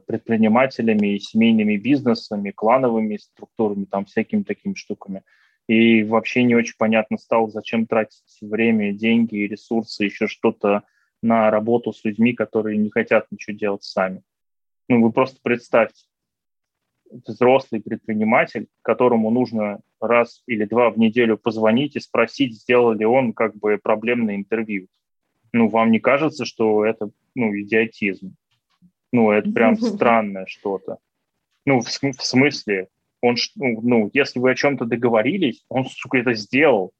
предпринимателями, семейными бизнесами, клановыми структурами, там всякими такими штуками. И вообще не очень понятно стало, зачем тратить время, деньги, ресурсы, еще что-то на работу с людьми, которые не хотят ничего делать сами. Ну, вы просто представьте, взрослый предприниматель, которому нужно раз или два в неделю позвонить и спросить, сделал ли он как бы проблемное интервью. Ну, вам не кажется, что это, ну, идиотизм? Ну, это прям странное что-то. Ну, в, в смысле, он, ну, ну, если вы о чем-то договорились, он, сука, это сделал.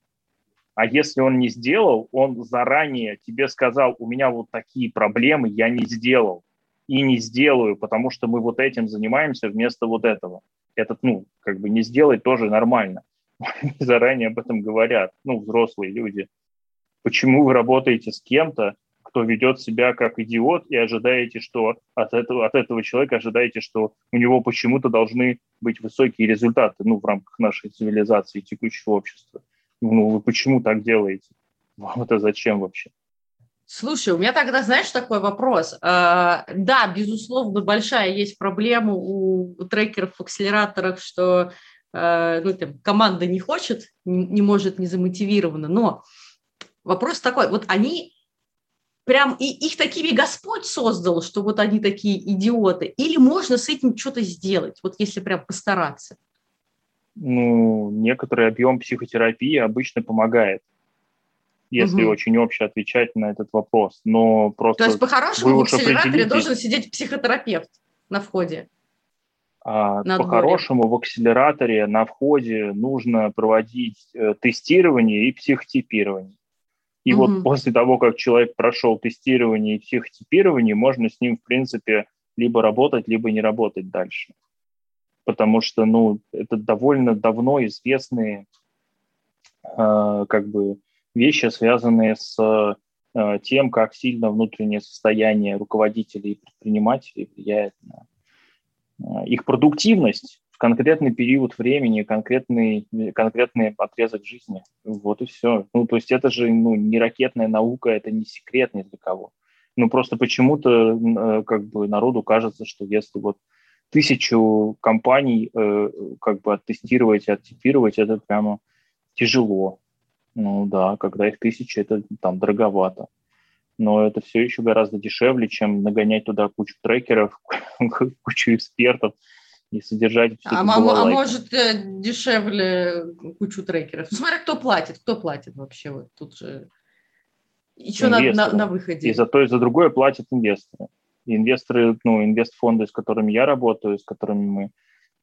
А если он не сделал, он заранее тебе сказал, у меня вот такие проблемы, я не сделал. И не сделаю, потому что мы вот этим занимаемся вместо вот этого. Этот, ну, как бы не сделать тоже нормально. Заранее об этом говорят, ну, взрослые люди. Почему вы работаете с кем-то, кто ведет себя как идиот, и ожидаете, что от этого, от этого человека ожидаете, что у него почему-то должны быть высокие результаты ну, в рамках нашей цивилизации, текущего общества. Ну, вы почему так делаете? Вам это зачем вообще? Слушай, у меня тогда, знаешь, такой вопрос. А, да, безусловно, большая есть проблема у трекеров в акселераторах, что а, ну, там, команда не хочет, не может, не замотивирована, но вопрос такой, вот они прям и их такими Господь создал, что вот они такие идиоты, или можно с этим что-то сделать, вот если прям постараться? Ну, некоторый объем психотерапии обычно помогает, если угу. очень общее отвечать на этот вопрос. Но просто То есть по-хорошему в акселераторе должен сидеть психотерапевт на входе? А, по-хорошему в акселераторе на входе нужно проводить э, тестирование и психотипирование. И угу. вот после того, как человек прошел тестирование и психотипирование, можно с ним, в принципе, либо работать, либо не работать дальше. Потому что, ну, это довольно давно известные э, как бы вещи, связанные с э, тем, как сильно внутреннее состояние руководителей и предпринимателей влияет на э, их продуктивность конкретный период времени, конкретный, конкретный отрезок жизни. Вот и все. Ну, то есть это же ну, не ракетная наука, это не секрет ни для кого. Ну, просто почему-то э, как бы народу кажется, что если вот тысячу компаний как бы оттестировать оттипировать, это прямо тяжело. Ну да, когда их тысяча, это там дороговато. Но это все еще гораздо дешевле, чем нагонять туда кучу трекеров, кучу экспертов, и содержать все а, а, а может э, дешевле кучу трекеров? Ну, смотря кто платит, кто платит вообще вот тут же. И что на, на, на выходе? И за то, и за другое платят инвесторы. Инвесторы, ну, инвестфонды, с которыми я работаю, с которыми мы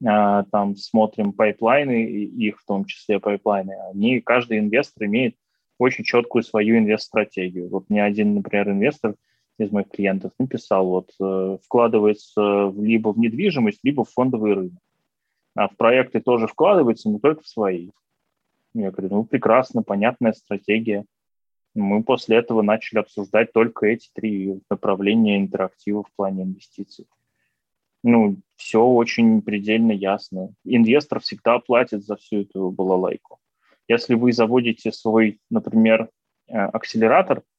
там смотрим pipeline ы, их в том числе pipeline ы, они, каждый инвестор имеет очень четкую свою инвест-стратегию. Вот ни один, например, инвестор – из моих клиентов написал, вот э, вкладывается либо в недвижимость, либо в фондовый рынок. А в проекты тоже вкладывается, но только в свои. Я говорю, ну прекрасно, понятная стратегия. Мы после этого начали обсуждать только эти три направления интерактива в плане инвестиций. Ну, все очень предельно ясно. Инвестор всегда платит за всю эту балалайку. Если вы заводите свой, например, э, акселератор –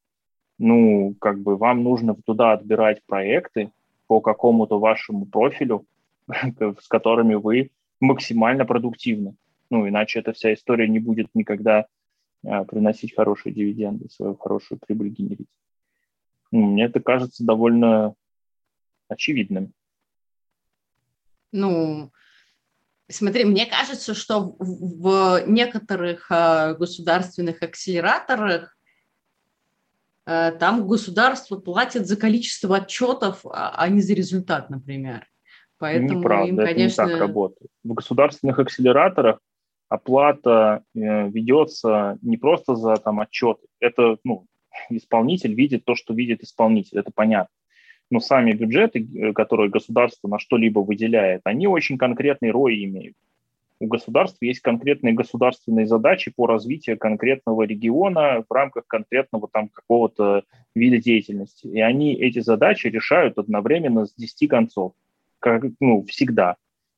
ну, как бы вам нужно туда отбирать проекты по какому-то вашему профилю, с которыми вы максимально продуктивны. Ну, иначе эта вся история не будет никогда а, приносить хорошие дивиденды, свою хорошую прибыль генерить. Ну, мне это кажется довольно очевидным. Ну, смотри, мне кажется, что в некоторых а, государственных акселераторах Э, там государство платит за количество отчетов, а, а не за результат, например. Поэтому Неправда, им, конечно... это не так работает. В государственных акселераторах оплата э, ведется не просто за там, отчеты. Это ну, исполнитель видит то, что видит исполнитель, это понятно. Но сами бюджеты, э, которые государство на что-либо выделяет, они очень конкретный рой имеют у государства есть конкретные государственные задачи по развитию конкретного региона в рамках конкретного там какого-то вида деятельности. И они эти задачи решают одновременно с 10 концов, как, ну, всегда.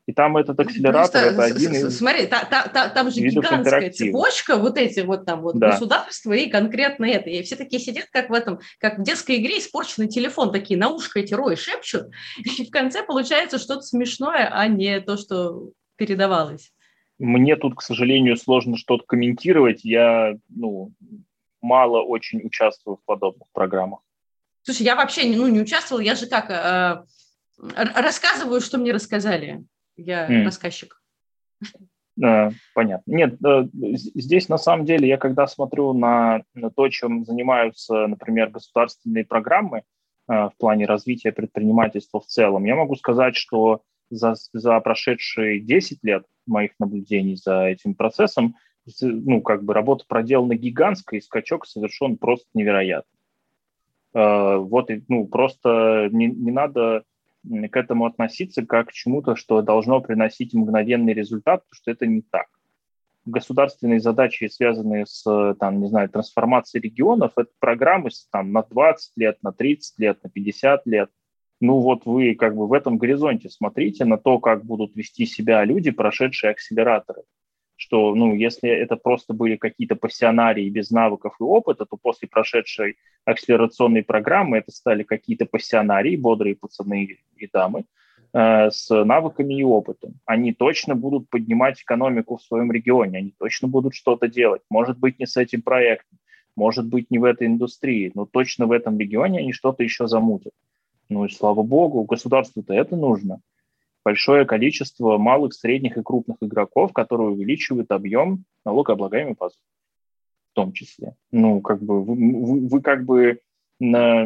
И там этот ну, акселератор Просто, это один из Смотри, та, та, та, там же гигантская цепочка, вот эти вот там вот да. государства и конкретно это. И все такие сидят, как в этом, как в детской игре испорченный телефон, такие на ушко эти рои шепчут, и в конце получается что-то смешное, а не то, что передавалось. Мне тут, к сожалению, сложно что-то комментировать. Я ну, мало очень участвую в подобных программах. Слушай, я вообще ну, не участвовала, я же как э, рассказываю, что мне рассказали. Я mm. рассказчик. Э, понятно. Нет, э, здесь на самом деле я когда смотрю на, на то, чем занимаются, например, государственные программы э, в плане развития предпринимательства в целом, я могу сказать, что за, за прошедшие 10 лет моих наблюдений за этим процессом, ну, как бы работа проделана гигантская, и скачок совершен просто невероятный. Вот, ну, просто не, не надо к этому относиться как к чему-то, что должно приносить мгновенный результат, потому что это не так. Государственные задачи, связанные с, там, не знаю, трансформацией регионов, это программы там, на 20 лет, на 30 лет, на 50 лет. Ну вот вы как бы в этом горизонте смотрите на то, как будут вести себя люди, прошедшие акселераторы что, ну, если это просто были какие-то пассионарии без навыков и опыта, то после прошедшей акселерационной программы это стали какие-то пассионарии, бодрые пацаны и дамы, э, с навыками и опытом. Они точно будут поднимать экономику в своем регионе, они точно будут что-то делать. Может быть, не с этим проектом, может быть, не в этой индустрии, но точно в этом регионе они что-то еще замутят. Ну и слава богу, государству-то это нужно большое количество малых, средних и крупных игроков, которые увеличивают объем налогооблагаемой базы в том числе. Ну, как бы вы, вы, вы как бы на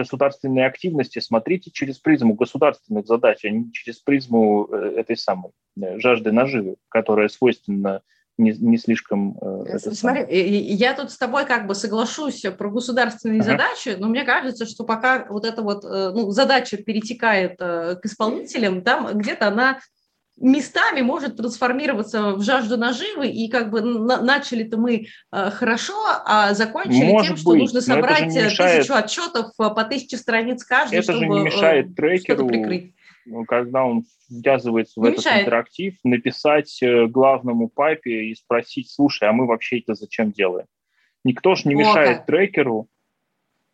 государственные активности смотрите через призму государственных задач, а не через призму э, этой самой э, жажды наживы, которая свойственна не, не слишком... Э, Смотри, я тут с тобой как бы соглашусь про государственные ага. задачи, но мне кажется, что пока вот эта вот э, ну, задача перетекает э, к исполнителям, там где-то она местами может трансформироваться в жажду наживы, и как бы на, начали-то мы э, хорошо, а закончили может тем, что быть, нужно собрать мешает... тысячу отчетов по тысяче страниц каждый, это чтобы же не мешает трекеру, прикрыть. Когда он ввязывается в не этот мешает. интерактив, написать э, главному папе и спросить, слушай, а мы вообще это зачем делаем? Никто же не О, мешает как. трекеру.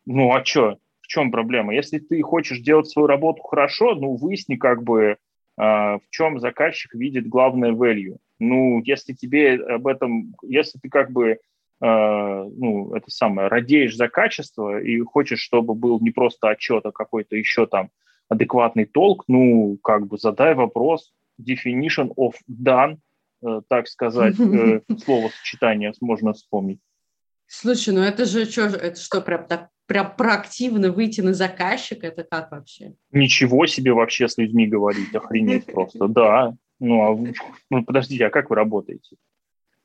Ну, а что? В чем проблема? Если ты хочешь делать свою работу хорошо, ну, выясни как бы, э, в чем заказчик видит главное value. Ну, если тебе об этом, если ты как бы, э, ну, это самое, радеешь за качество и хочешь, чтобы был не просто отчет, а какой-то еще там адекватный толк, ну, как бы задай вопрос, definition of done, э, так сказать, э, словосочетание можно вспомнить. Слушай, ну это же что, это что, прям так прям проактивно выйти на заказчика, это как вообще? Ничего себе вообще с людьми говорить, охренеть просто, да. Ну, а вы, ну, подождите, а как вы работаете?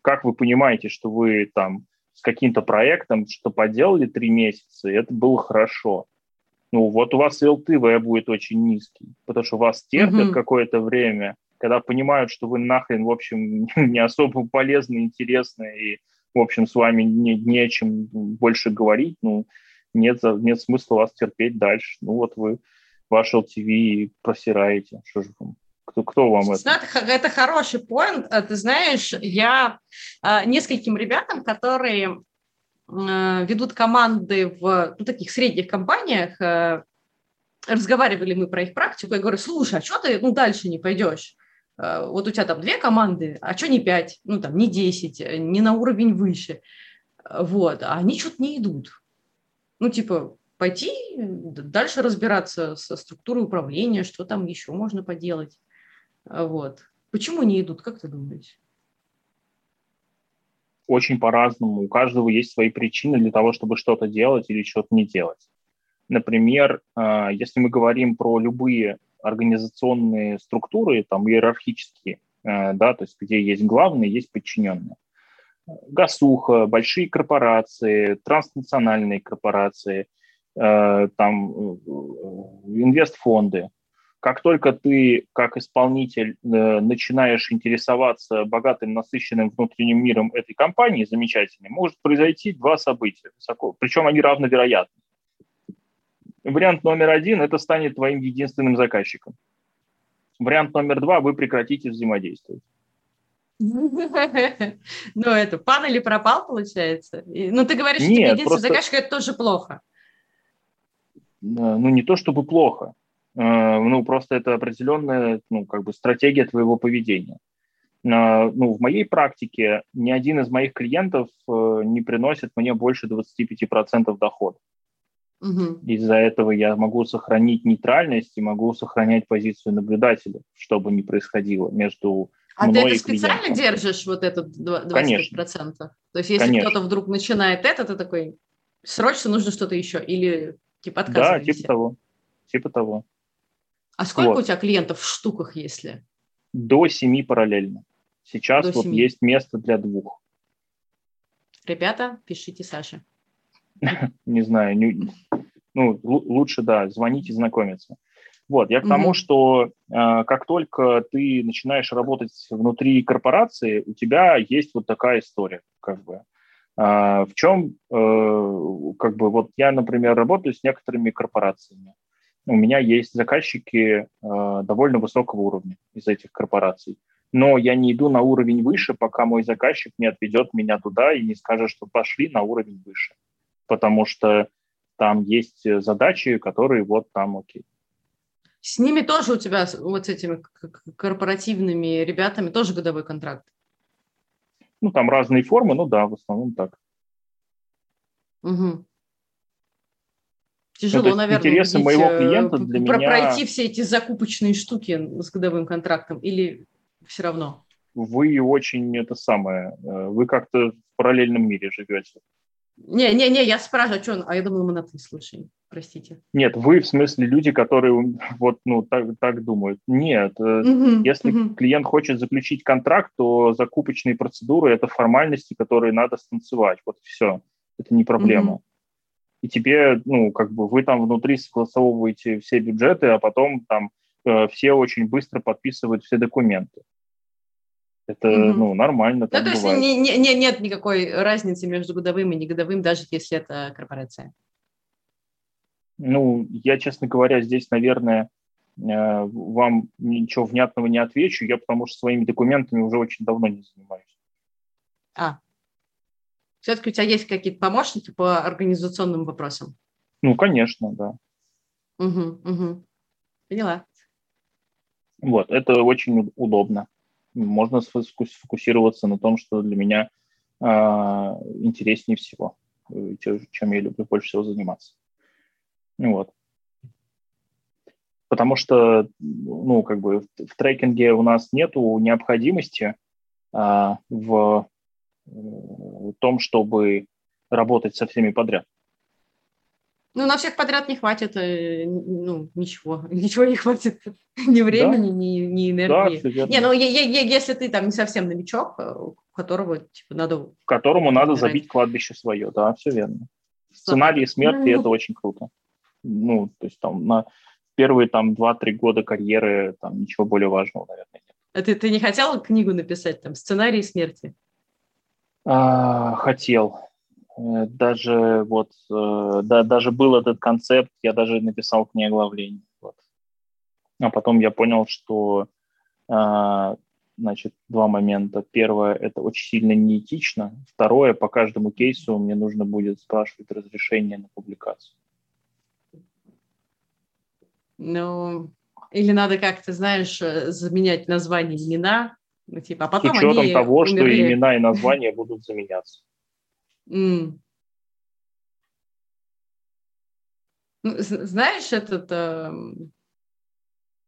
Как вы понимаете, что вы там с каким-то проектом что поделали три месяца, и это было хорошо? Ну вот у вас ЛТВ будет очень низкий, потому что вас терпят mm-hmm. какое-то время, когда понимают, что вы нахрен, в общем, не особо полезны, интересны, и, в общем, с вами не, не о чем больше говорить, ну, нет, нет смысла вас терпеть дальше. Ну, вот вы ваш LTV просираете. Что же вам? Кто, кто вам это? это? Это хороший поинт. Ты знаешь, я э, нескольким ребятам, которые Э, ведут команды в ну, таких средних компаниях, э, разговаривали мы про их практику, я говорю, слушай, а что ты ну, дальше не пойдешь? Э, вот у тебя там две команды, а что не пять, ну там не десять, не на уровень выше. Вот, а они что-то не идут. Ну, типа, пойти дальше разбираться со структурой управления, что там еще можно поделать. Вот. Почему не идут, как ты думаешь? Очень по-разному. У каждого есть свои причины для того, чтобы что-то делать или что-то не делать. Например, а, если мы говорим про любые организационные структуры, там иерархические, а, да, то есть где есть главные, есть подчиненные. Госуха, большие корпорации, транснациональные корпорации, а, там э, инвестфонды, как только ты, как исполнитель, э, начинаешь интересоваться богатым, насыщенным внутренним миром этой компании, замечательной, может произойти два события, причем они равновероятны. Вариант номер один – это станет твоим единственным заказчиком. Вариант номер два – вы прекратите взаимодействовать. Ну, это пан или пропал, получается? Ну, ты говоришь, что единственный заказчик – это тоже плохо. Э, ну, не то чтобы плохо. Э, ну, просто это определенная, ну, как бы стратегия твоего поведения. ну, в моей практике ни один из моих клиентов э, не приносит мне больше 25% дохода. Угу. Из-за этого я могу сохранить нейтральность и могу сохранять позицию наблюдателя, что бы ни происходило между а ты это специально клиентом. держишь, вот этот 25%? Конечно. То есть если кто-то вдруг начинает это, ты такой, срочно нужно что-то еще? Или типа отказываешься? Да, типа того. Типа того. А сколько вот. у тебя клиентов в штуках, если? До семи параллельно. Сейчас До вот 7. есть место для двух. Ребята, пишите Саше. Не знаю, ну, лучше, да, звонить и знакомиться. Вот, я к тому, что э, как только ты начинаешь работать внутри корпорации, у тебя есть вот такая история, как бы. Э, в чем, э, как бы, вот я, например, работаю с некоторыми корпорациями. У меня есть заказчики э, довольно высокого уровня из этих корпораций. Но я не иду на уровень выше, пока мой заказчик не отведет меня туда и не скажет, что пошли на уровень выше. Потому что там есть задачи, которые вот там окей. С ними тоже у тебя, вот с этими корпоративными ребятами, тоже годовой контракт? Ну, там разные формы, ну да, в основном так. Угу. Тяжело, ну, наверное, интересы моего э, клиента для про- меня... пройти все эти закупочные штуки с годовым контрактом или все равно? Вы очень это самое, э, вы как-то в параллельном мире живете. Не-не-не, я спрашиваю, а что он? А я думала, мы на ты слушаем. Простите. Нет, вы в смысле люди, которые вот ну так, так думают. Нет, угу, если угу. клиент хочет заключить контракт, то закупочные процедуры это формальности, которые надо станцевать. Вот все. Это не проблема. Угу. И тебе, ну, как бы вы там внутри согласовываете все бюджеты, а потом там э, все очень быстро подписывают все документы. Это, угу. ну, нормально. Да, то есть не, не, не, нет никакой разницы между годовым и негодовым, даже если это корпорация. Ну, я, честно говоря, здесь, наверное, э, вам ничего внятного не отвечу, я потому что своими документами уже очень давно не занимаюсь. А, все-таки у тебя есть какие-то помощники по организационным вопросам? Ну, конечно, да. Угу, угу. Поняла. Вот, это очень удобно можно сфокусироваться на том, что для меня э, интереснее всего, э, чем я люблю больше всего заниматься. Вот. Потому что, ну, как бы в, трекинге у нас нету необходимости э, в, в том, чтобы работать со всеми подряд. Ну, на всех подряд не хватит, э, ну, ничего, ничего не хватит, ни времени, да? ни, ни энергии. Да, не, ну, е- е- если ты там не совсем новичок, э, у которого, типа, надо... Которому надо играть. забить кладбище свое, да, все верно. Сценарий смерти ну, – это очень круто. Ну, то есть там на первые там 2-3 года карьеры там ничего более важного, наверное, нет. А ты, ты не хотел книгу написать, там, сценарий смерти? А, хотел, Э, даже вот, э, да, даже был этот концепт, я даже написал к ней оглавление. Вот. А потом я понял, что, а, значит, два момента. Первое, это очень сильно неэтично. Второе, по каждому кейсу мне нужно будет спрашивать разрешение на публикацию. Ну, или надо как-то, знаешь, э, заменять название имена, ну, типа, а потом С учетом они того, умерли. что имена и названия будут заменяться. Mm. Ну, знаешь, этот э,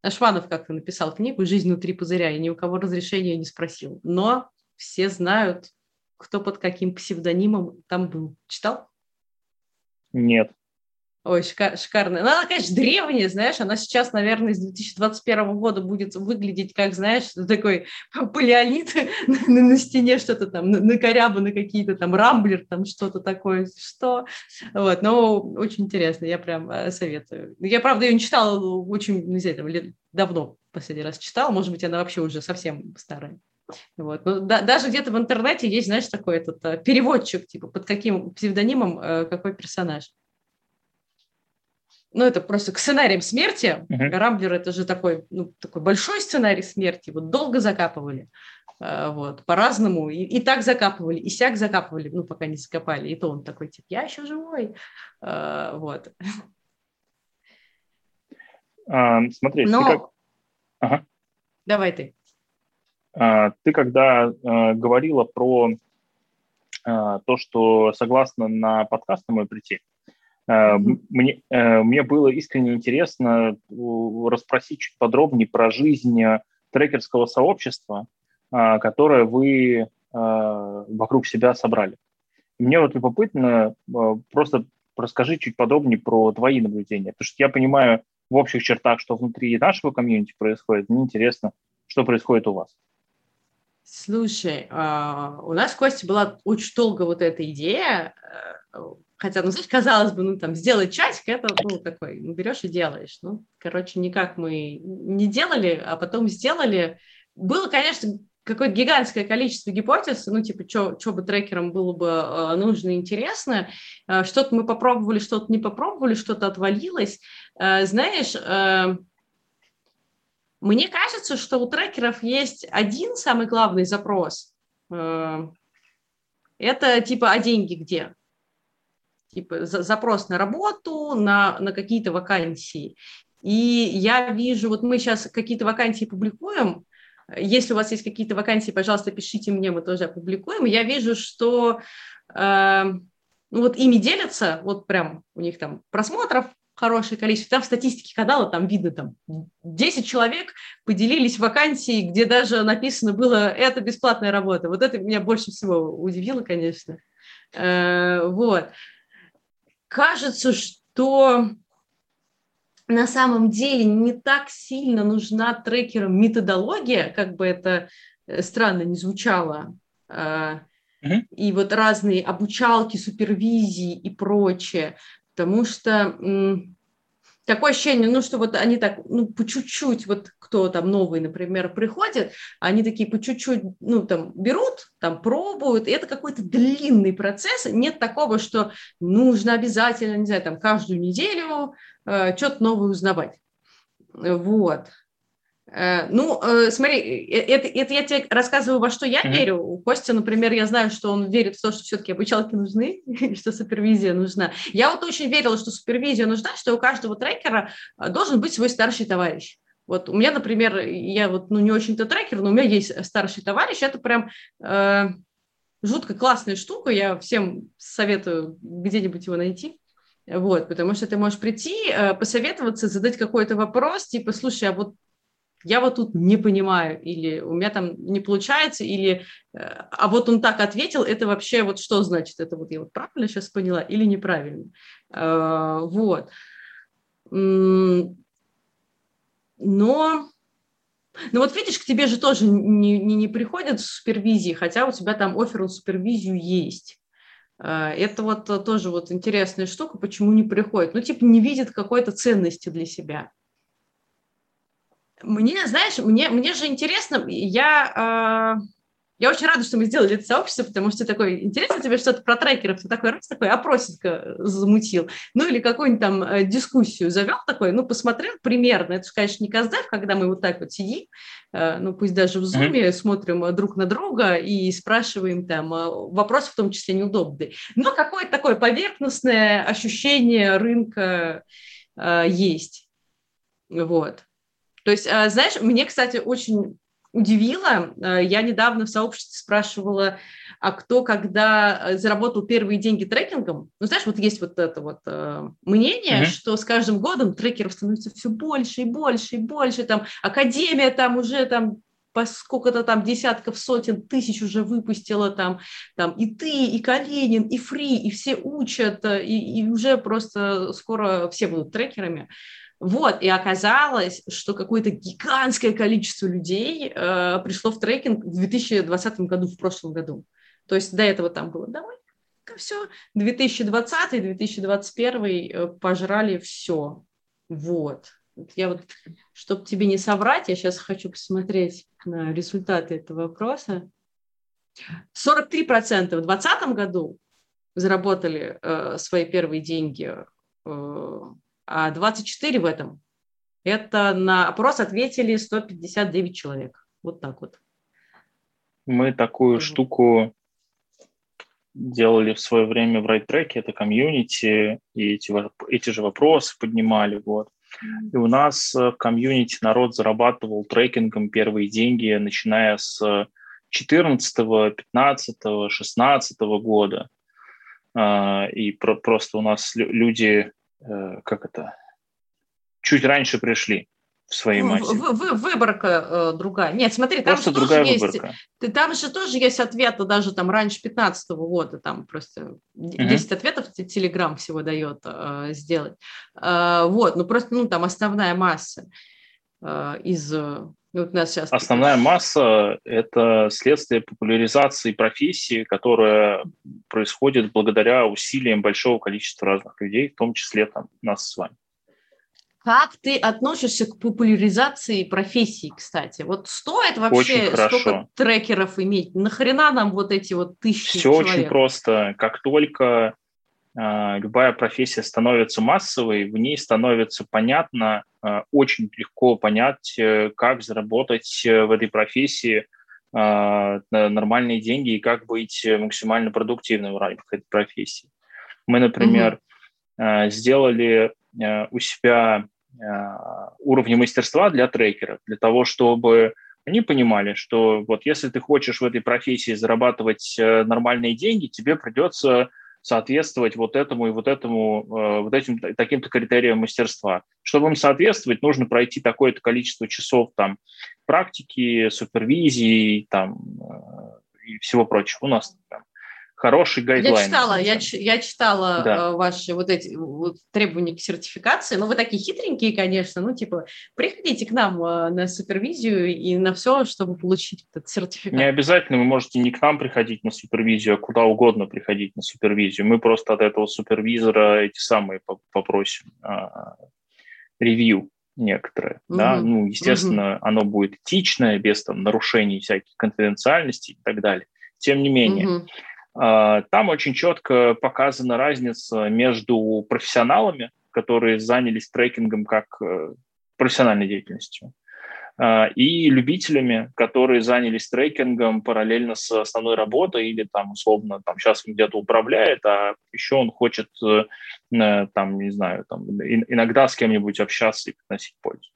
Ашманов как-то написал книгу «Жизнь внутри пузыря», и ни у кого разрешения не спросил. Но все знают, кто под каким псевдонимом там был. Читал? Нет. Ой, шикар, шикарная. Ну, она, конечно, древняя, знаешь, она сейчас, наверное, с 2021 года будет выглядеть как, знаешь, такой палеолит на, на стене что-то там, на, на корябы, какие-то там рамблер, там что-то такое, что. Вот, но очень интересно, я прям э, советую. Я, правда, ее не читала очень, не знаю, там, лет, давно последний раз читала, может быть, она вообще уже совсем старая. Вот. Но да, даже где-то в интернете есть, знаешь, такой этот э, переводчик, типа, под каким псевдонимом э, какой персонаж ну, это просто к сценариям смерти. Uh-huh. Рамблер это же такой, ну, такой большой сценарий смерти. Вот долго закапывали, э, вот, по-разному. И, и так закапывали, и сяк закапывали, ну, пока не закопали. И то он такой, типа, я еще живой. Э, вот. А, смотри, Но... ты как... Ага. Давай ты. А, ты когда а, говорила про а, то, что согласна на подкаст на мой прийти. Мне, мне было искренне интересно расспросить чуть подробнее про жизнь трекерского сообщества, которое вы вокруг себя собрали. Мне вот любопытно, просто расскажи чуть подробнее про твои наблюдения, потому что я понимаю в общих чертах, что внутри нашего комьюнити происходит, мне интересно, что происходит у вас. Слушай, а, у нас в Косте была очень долго вот эта идея, э, хотя, ну, казалось бы, ну, там, сделать чатик, это, ну, такой, ну, берешь и делаешь. Ну, короче, никак мы не делали, а потом сделали. Было, конечно, какое-то гигантское количество гипотез, ну, типа, что бы трекерам было бы э, нужно и интересно. Э, что-то мы попробовали, что-то не попробовали, что-то отвалилось. Знаешь, мне кажется, что у трекеров есть один самый главный запрос. Э, это типа «а деньги где?» Типа запрос на работу, на, на какие-то вакансии. И я вижу, вот мы сейчас какие-то вакансии публикуем, если у вас есть какие-то вакансии, пожалуйста, пишите мне, мы тоже опубликуем. Я вижу, что э, ну вот ими делятся, вот прям у них там просмотров хорошее количество. Там в статистике канала там видно, там 10 человек поделились вакансией, где даже написано было «это бесплатная работа». Вот это меня больше всего удивило, конечно. Э, вот. Кажется, что на самом деле не так сильно нужна трекерам методология, как бы это э, странно не звучало, э, и вот разные обучалки, супервизии и прочее потому что такое ощущение, ну, что вот они так, ну, по чуть-чуть, вот кто там новый, например, приходит, они такие по чуть-чуть, ну, там, берут, там, пробуют, и это какой-то длинный процесс, нет такого, что нужно обязательно, не знаю, там, каждую неделю э, что-то новое узнавать. Вот. Э, ну, э, смотри, э, это, это я тебе рассказываю, во что я mm-hmm. верю. У Костя, например, я знаю, что он верит в то, что все-таки обучалки нужны, что супервизия нужна. Я вот очень верила, что супервизия нужна, что у каждого трекера должен быть свой старший товарищ. Вот у меня, например, я вот ну, не очень-то трекер, но у меня есть старший товарищ, это прям э, жутко классная штука, я всем советую где-нибудь его найти. Вот, потому что ты можешь прийти, посоветоваться, задать какой-то вопрос, типа, слушай, а вот я вот тут не понимаю, или у меня там не получается, или э, а вот он так ответил, это вообще вот что значит? Это вот я вот правильно сейчас поняла или неправильно? Э, вот. Но, но вот видишь, к тебе же тоже не, не, не приходят супервизии, хотя у тебя там офер на супервизию есть. Э, это вот тоже вот интересная штука, почему не приходит. Ну, типа не видит какой-то ценности для себя. Мне, знаешь, мне, мне же интересно, я, э, я очень рада, что мы сделали это сообщество, потому что такой, интересно тебе что-то про трекеров, ты такой раз такой опросик замутил, ну или какую-нибудь там э, дискуссию завел такой, ну посмотрел примерно, это же, конечно, не каздев, когда мы вот так вот сидим, э, ну пусть даже в зуме mm-hmm. смотрим друг на друга и спрашиваем там э, вопросы, в том числе неудобные, но какое-то такое поверхностное ощущение рынка э, есть, вот. То есть, а, знаешь, мне, кстати, очень удивило, а, я недавно в сообществе спрашивала, а кто когда заработал первые деньги трекингом, ну, знаешь, вот есть вот это вот э, мнение, mm-hmm. что с каждым годом трекеров становится все больше и больше и больше, там, академия там уже там по сколько-то там десятков, сотен тысяч уже выпустила там, там и ты, и Калинин, и Фри, и все учат, и, и уже просто скоро все будут трекерами. Вот, и оказалось, что какое-то гигантское количество людей э, пришло в трекинг в 2020 году, в прошлом году. То есть до этого там было давай все. 2020-2021 э, пожрали все. Вот. Я вот, чтобы тебе не соврать, я сейчас хочу посмотреть на результаты этого вопроса. 43% в 2020 году заработали э, свои первые деньги э, а 24 в этом. Это на опрос ответили 159 человек. Вот так вот. Мы такую mm штуку делали в свое время в райт-треке, это комьюнити, и эти, эти же вопросы поднимали. Вот. И у нас в комьюнити народ зарабатывал трекингом первые деньги, начиная с 14, 15, 16 года. И просто у нас люди, э, как это, чуть раньше пришли в своей массе. В, в, выборка э, другая. Нет, смотри, там просто же другая тоже выборка. есть, там же тоже есть ответы даже там раньше 15 года, там просто 10 uh-huh. ответов Телеграм всего дает э, сделать. Э, вот, ну просто, ну там основная масса э, из... Э, вот нас сейчас... Основная масса – это следствие популяризации профессии, которая происходит благодаря усилиям большого количества разных людей, в том числе там, нас с вами. Как ты относишься к популяризации профессии, кстати? Вот стоит вообще столько трекеров иметь? Нахрена нам вот эти вот тысячи Все человек? очень просто. Как только любая профессия становится массовой, в ней становится понятно, э, очень легко понять, э, как заработать в этой профессии нормальные деньги и как быть максимально продуктивным в рамках этой профессии. Мы, например, угу. сделали у себя уровни мастерства для трекеров, для того, чтобы они понимали, что вот если ты хочешь в этой профессии зарабатывать э, нормальные деньги, тебе придется соответствовать вот этому и вот этому, э, вот этим таким-то критериям мастерства. Чтобы им соответствовать, нужно пройти такое-то количество часов там практики, супервизии там, э, и всего прочего. У нас там хороший гайдлайн. Я читала, я, я читала да. Э, ваши вот эти вот требования к сертификации. Ну, вы такие хитренькие, конечно. Ну, типа, приходите к нам э, на супервизию и на все, чтобы получить этот сертификат. Не обязательно, вы можете не к нам приходить на супервизию, а куда угодно приходить на супервизию. Мы просто от этого супервизора эти самые попросим а, ревью некоторые, угу. да, ну, естественно, угу. оно будет этичное, без там нарушений всяких конфиденциальности и так далее. Тем не менее, угу. А, там очень четко показана разница между профессионалами, которые занялись трекингом как э, профессиональной деятельностью, а, и любителями, которые занялись трекингом параллельно с основной работой или там условно там сейчас он где-то управляет, а еще он хочет э, там не знаю там иногда с кем-нибудь общаться и приносить пользу.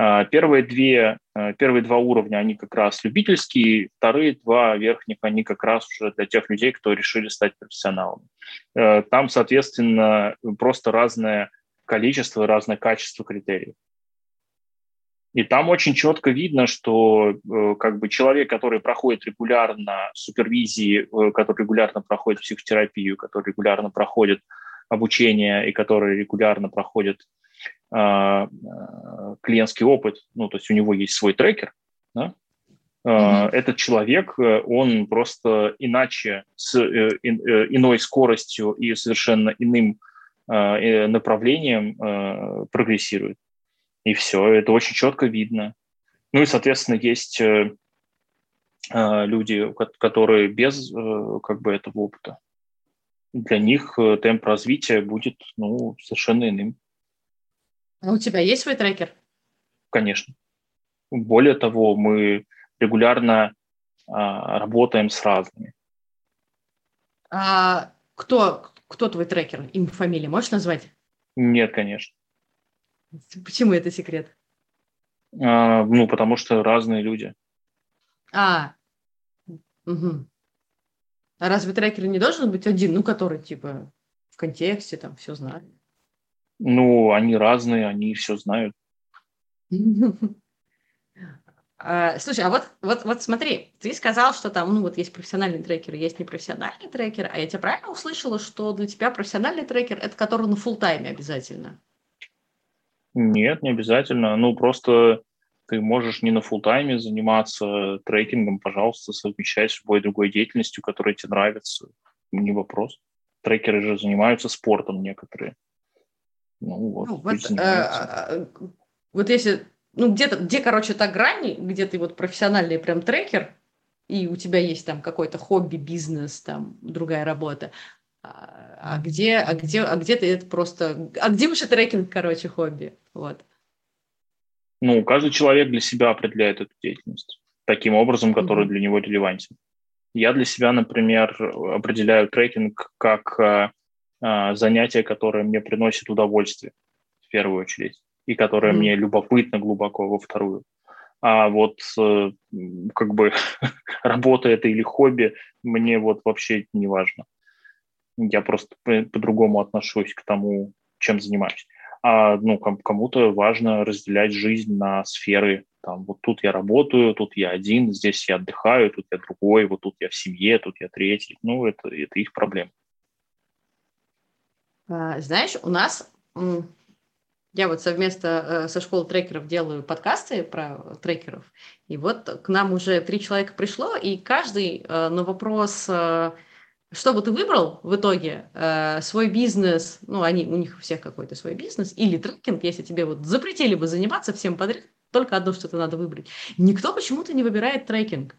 А, первые, две, а, первые два уровня, они как раз любительские, вторые два верхних, они как раз уже для тех людей, кто решили стать профессионалами. Э, там, соответственно, просто разное количество, разное качество критериев. И там очень четко видно, что э, как бы человек, который проходит регулярно супервизии, э, который регулярно проходит психотерапию, который регулярно проходит обучение и который регулярно проходит клиентский опыт, ну, то есть у него есть свой трекер, да, mm-hmm. этот человек, э, он просто иначе, с э, э, иной скоростью и совершенно иным направлением прогрессирует. И все, это очень четко видно. Ну и, соответственно, есть люди, которые без как бы этого опыта. Для них темп развития будет ну, совершенно иным. А у тебя есть свой трекер? Конечно. Более того, мы регулярно а, работаем с разными. А кто, кто твой трекер? Имя, фамилия можешь назвать? Нет, конечно. Почему это секрет? А, ну, потому что разные люди. А, угу. А разве трекер не должен быть один, ну, который, типа, в контексте, там, все знает? Ну, они разные, они все знают. А, слушай, а вот, вот, вот смотри, ты сказал, что там, ну, вот есть профессиональный трекер, есть непрофессиональный трекер, а я тебя правильно услышала, что для тебя профессиональный трекер – это который на фул тайме обязательно? Нет, не обязательно. Ну, просто ты можешь не на фул тайме заниматься трекингом, пожалуйста, совмещай с любой другой деятельностью, которая тебе нравится. Не вопрос. Трекеры же занимаются спортом некоторые. Ну вот, ну, вот, э, э, вот если, ну где-то, где, короче, та грань, где ты вот профессиональный прям трекер, и у тебя есть там какой-то хобби, бизнес, там другая работа, а, а где, а где, а где ты это просто, а где вообще трекинг, короче, хобби, вот. Ну, каждый человек для себя определяет эту деятельность таким образом, который mm-hmm. для него релевантен. Я для себя, например, определяю трекинг как э, а, занятие, которое мне приносит удовольствие в первую очередь. и которая mm-hmm. мне любопытна глубоко во вторую. А вот э, как бы работа это или хобби, мне вот вообще не важно. Я просто по-другому отношусь к тому, чем занимаюсь. А ну, кому-то важно разделять жизнь на сферы. Там, вот тут я работаю, тут я один, здесь я отдыхаю, тут я другой, вот тут я в семье, тут я третий. Ну, это, это их проблема. А, знаешь, у нас я вот совместно э, со школой трекеров делаю подкасты про трекеров, и вот к нам уже три человека пришло, и каждый э, на вопрос, э, что бы ты выбрал в итоге, свой бизнес, ну, они, у них у всех какой-то свой бизнес, или трекинг, если тебе вот запретили бы заниматься всем подряд, только одно что-то надо выбрать. Никто почему-то не выбирает трекинг.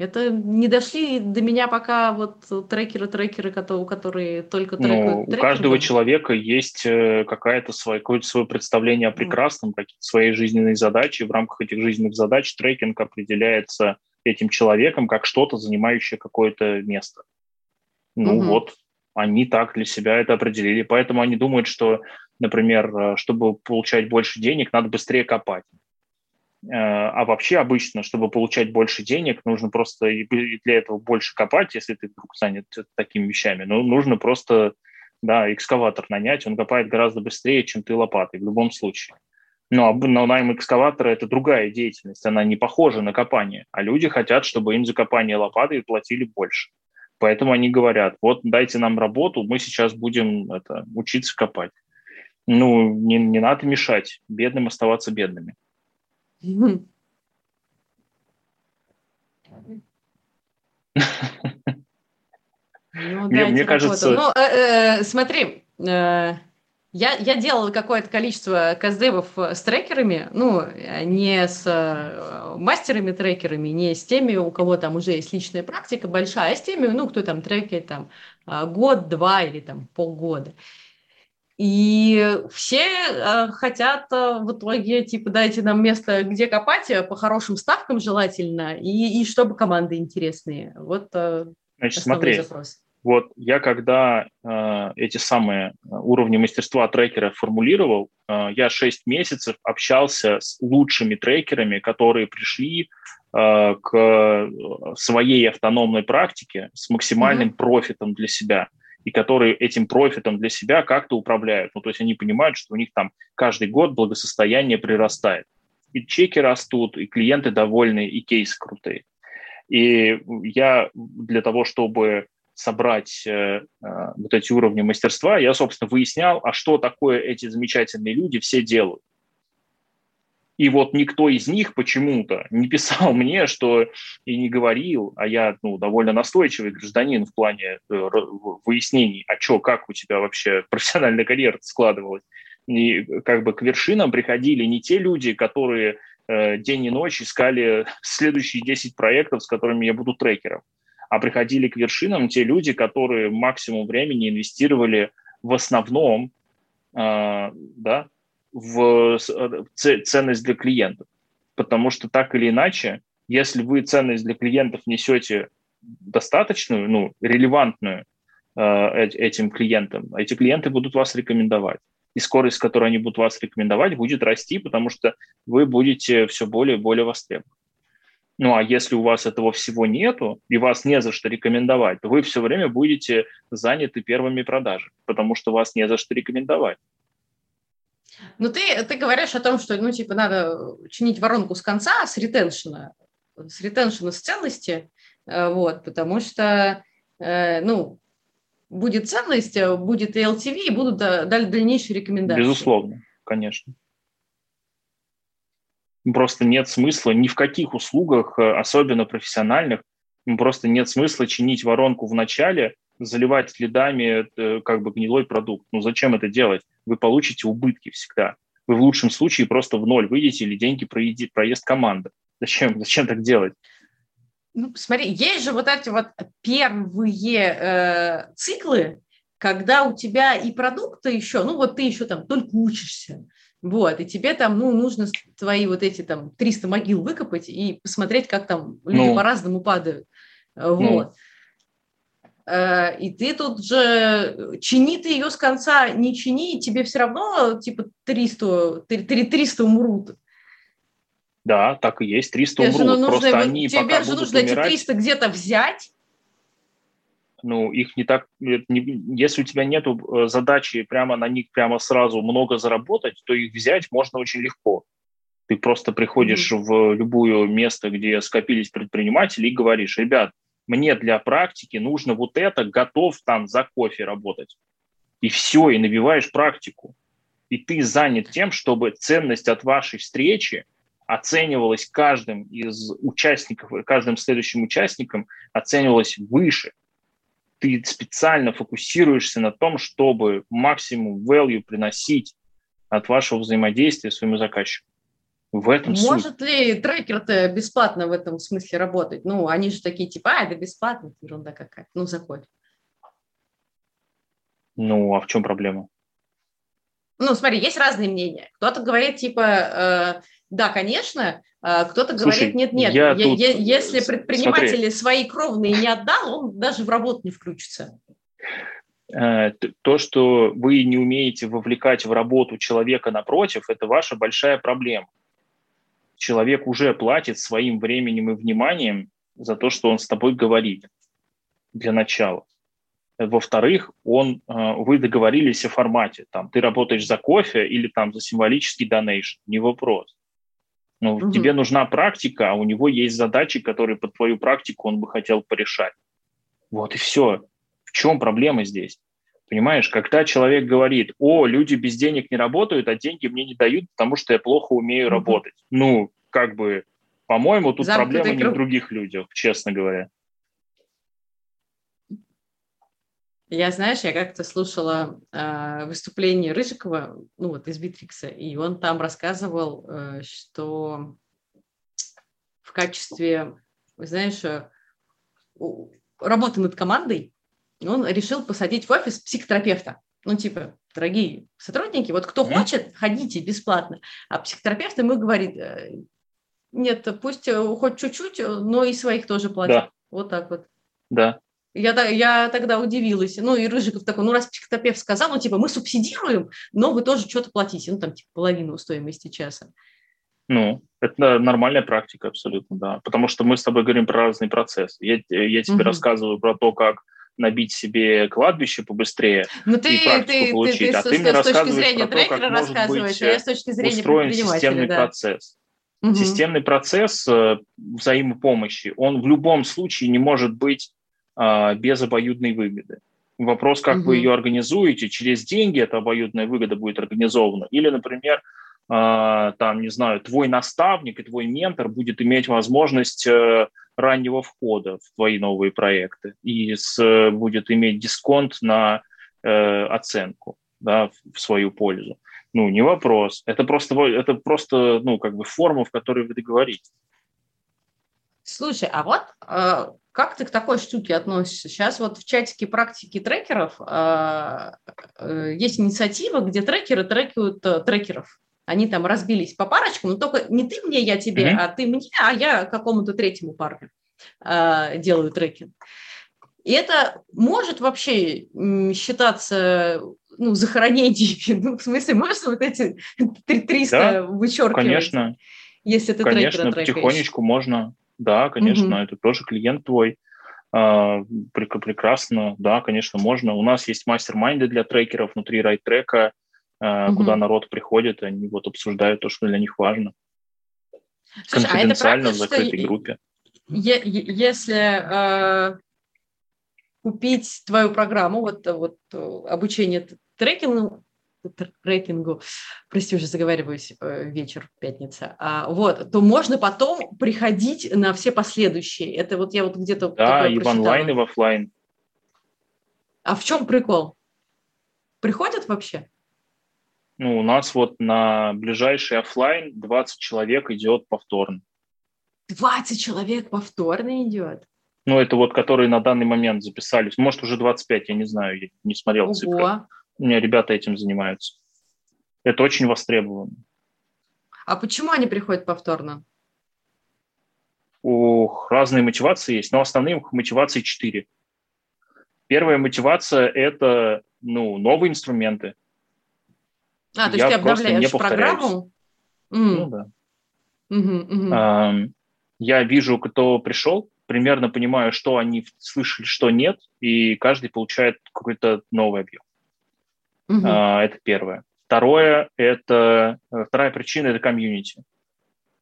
Это не дошли до меня пока вот трекеры-трекеры, которые только ну, трекают. Ну, у каждого человека есть э, какая-то свое, какое-то свое представление о прекрасном, какие-то свои жизненные задачи. В рамках этих жизненных задач трекинг определяется этим человеком как что-то, занимающее какое-то место. Ну угу. вот, они так для себя это определили. Поэтому они думают, что, например, э, чтобы получать больше денег, надо быстрее копать. Э, а вообще обычно, чтобы получать больше денег, нужно просто для этого больше копать, если ты вдруг занят такими вещами. Ну, нужно просто да, экскаватор нанять, он копает гораздо быстрее, чем ты лопатой в любом случае. Но, но найм экскаватора – это другая деятельность, она не похожа на копание, а люди хотят, чтобы им за копание лопатой платили больше. Поэтому они говорят, вот дайте нам работу, мы сейчас будем это, учиться копать. Ну, не, не надо мешать бедным оставаться бедными. Ну, мне, мне кажется... Ну, э, э, смотри, э, я, я делала какое-то количество каздевов с трекерами, ну, не с э, мастерами-трекерами, не с теми, у кого там уже есть личная практика большая, а с теми, ну, кто там трекает там год, два или там полгода. И все э, хотят э, в итоге, типа, дайте нам место, где копать, э, по хорошим ставкам желательно, и, и чтобы команды интересные. Вот э, Значит, смотри, запрос. вот я когда э, эти самые уровни мастерства трекера формулировал, э, я 6 месяцев общался с лучшими трекерами, которые пришли э, к своей автономной практике с максимальным mm-hmm. профитом для себя и которые этим профитом для себя как-то управляют. Ну, то есть они понимают, что у них там каждый год благосостояние прирастает. И чеки растут, и клиенты довольны, и кейсы крутые. И я для того, чтобы собрать э, э, вот эти уровни мастерства, я, собственно, выяснял, а что такое эти замечательные люди все делают. И вот никто из них почему-то не писал мне, что и не говорил, а я ну, довольно настойчивый гражданин в плане э, выяснений, а что, как у тебя вообще профессиональная карьера складывалась. И как бы к вершинам приходили не те люди, которые э, день и ночь искали следующие 10 проектов, с которыми я буду трекером, а приходили к вершинам те люди, которые максимум времени инвестировали в основном э, да, в э, ценность для клиентов. Потому что так или иначе, если вы ценность для клиентов несете достаточную, ну, релевантную э, этим клиентам, эти клиенты будут вас рекомендовать. И скорость, с которой они будут вас рекомендовать, будет расти, потому что вы будете все более и более востребованы. Ну а если у вас этого всего нету, и вас не за что рекомендовать, то вы все время будете заняты первыми продажами, потому что вас не за что рекомендовать. Ну, ты, ты говоришь о том, что, ну, типа, надо чинить воронку с конца, с ретеншена, с ретеншена с ценности, э, вот, потому что, э, ну, будет ценность, э, будет и LTV, и будут дальнейшие рекомендации. Безусловно, конечно. Просто нет смысла ни в каких услугах, особенно профессиональных, просто нет смысла чинить воронку в начале, заливать следами как бы гнилой продукт. Ну зачем это делать? Вы получите убытки всегда. Вы в лучшем случае просто в ноль выйдете или деньги проедет, проезд команды. Зачем, зачем так делать? Ну, смотри, есть же вот эти вот первые э, циклы, когда у тебя и продукты еще, ну вот ты еще там только учишься, вот, и тебе там, ну, нужно твои вот эти там 300 могил выкопать и посмотреть, как там люди ну, по-разному падают, вот. Ну. Э, и ты тут же, чини ты ее с конца, не чини, тебе все равно типа 300, 300 умрут. Да, так и есть, 300 умрут. Же, ну, Просто они тебе пока же нужно умирать, эти 300 где-то взять. Ну, их не так... Не, если у тебя нет э, задачи прямо на них прямо сразу много заработать, то их взять можно очень легко. Ты просто приходишь mm-hmm. в любое место, где скопились предприниматели, и говоришь, ребят, мне для практики нужно вот это, готов там за кофе работать. И все, и набиваешь практику. И ты занят тем, чтобы ценность от вашей встречи оценивалась каждым из участников, каждым следующим участником оценивалась выше. Ты специально фокусируешься на том, чтобы максимум value приносить от вашего взаимодействия своему заказчику. В этом Может суть. ли трекер-то бесплатно в этом смысле работать? Ну, они же такие, типа, а, это бесплатно, ерунда какая. Ну, заходь. Ну, а в чем проблема? Ну, смотри, есть разные мнения. Кто-то говорит, типа, э, да, конечно, э, кто-то говорит, нет, нет, я я, тут... если предприниматели Смотри. свои кровные не отдал, он даже в работу не включится. Э, то, что вы не умеете вовлекать в работу человека напротив, это ваша большая проблема человек уже платит своим временем и вниманием за то, что он с тобой говорит для начала. Во-вторых, он, э, вы договорились о формате. Там, ты работаешь за кофе или там, за символический донейшн. Не вопрос. Но угу. тебе нужна практика, а у него есть задачи, которые под твою практику он бы хотел порешать. Вот и все. В чем проблема здесь? Понимаешь, когда человек говорит, о, люди без денег не работают, а деньги мне не дают, потому что я плохо умею mm-hmm. работать. Ну, как бы, по-моему, тут Замкнутый проблема круг. не в других людях, честно говоря. Я, знаешь, я как-то слушала э, выступление Рыжикова, ну вот из Битрикса, и он там рассказывал, э, что в качестве, знаешь, э, работы над командой он решил посадить в офис психотерапевта. Ну, типа, дорогие сотрудники, вот кто хочет, ходите бесплатно. А психотерапевт ему говорит, э, нет, пусть э, хоть чуть-чуть, э, но и своих тоже платят. Да. Вот так вот. Да. Я, я тогда удивилась. Ну, и Рыжиков такой, ну, раз психотерапевт сказал, ну, типа, мы субсидируем, но вы тоже что-то платите. Ну, там, типа, половину стоимости часа. Ну, это нормальная практика абсолютно, да. Потому что мы с тобой говорим про разные процессы. Я, я тебе угу. рассказываю про то, как набить себе кладбище побыстрее ну, ты, и практику ты, получить. Ты, ты, а ты, ты мне рассказываешь про то, как может быть а я с точки зрения устроен системный да. процесс. Угу. Системный процесс э, взаимопомощи, он в любом случае не может быть э, без обоюдной выгоды. Вопрос, как угу. вы ее организуете, через деньги эта обоюдная выгода будет организована. Или, например, э, там, не знаю, твой наставник и твой ментор будет иметь возможность э, раннего входа в твои новые проекты и с, будет иметь дисконт на э, оценку да, в свою пользу. Ну, не вопрос. Это просто, это просто ну, как бы форма, в которой вы договоритесь. Слушай, а вот э, как ты к такой штуке относишься? Сейчас вот в чатике практики трекеров э, э, есть инициатива, где трекеры трекают э, трекеров они там разбились по парочкам, но только не ты мне, я тебе, mm-hmm. а ты мне, а я какому-то третьему парню э, делаю трекинг. И это может вообще считаться ну, захоронениями, ну, в смысле, можно вот эти 300 да, вычеркивать? конечно. Если ты конечно, потихонечку можно, да, конечно, угу. это тоже клиент твой, а, прекрасно, да, конечно, можно. У нас есть мастер-майнды для трекеров внутри райт-трека, угу. куда народ приходит, они вот обсуждают то, что для них важно. Слушай, Конфиденциально а это правда, в закрытой что группе. Если э, купить твою программу, вот, вот обучение трекингу, трекингу, прости, уже заговариваюсь, э, вечер, пятница, а, вот, то можно потом приходить на все последующие. Это вот я вот где-то... Да, и в онлайн, и в офлайн. А в чем прикол? Приходят вообще? Ну, у нас вот на ближайший офлайн 20 человек идет повторно. 20 человек повторно идет? Ну, это вот, которые на данный момент записались. Может, уже 25, я не знаю, я не смотрел Ого. цифры. У меня ребята этим занимаются. Это очень востребовано. А почему они приходят повторно? Ох, разные мотивации есть, но основные мотивации четыре. Первая мотивация – это ну, новые инструменты. А, то есть я ты обновляешь программу? Ну да. Угу, угу. Я вижу, кто пришел, примерно понимаю, что они слышали, что нет, и каждый получает какой-то новый объем. Угу. Это первое. Второе – это э, вторая причина – это комьюнити.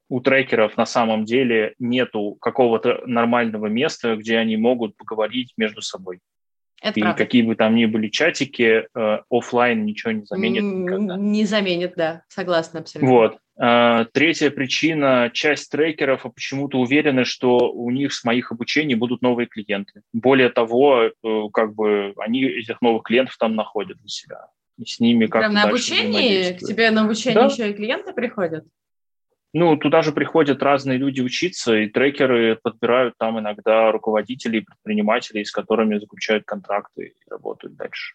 У трекеров на самом деле нету какого-то нормального места, где они могут поговорить между собой. Это и правда. какие бы там ни были чатики, э, офлайн ничего не заменит никогда. Не заменит, да, согласна абсолютно. Вот. Э, третья причина, часть трекеров почему-то уверены, что у них с моих обучений будут новые клиенты. Более того, э, как бы они этих новых клиентов там находят для себя и с ними как Прям на обучении? К тебе на обучение да? еще и клиенты приходят? Ну, туда же приходят разные люди учиться, и трекеры подбирают там иногда руководителей, предпринимателей, с которыми заключают контракты и работают дальше.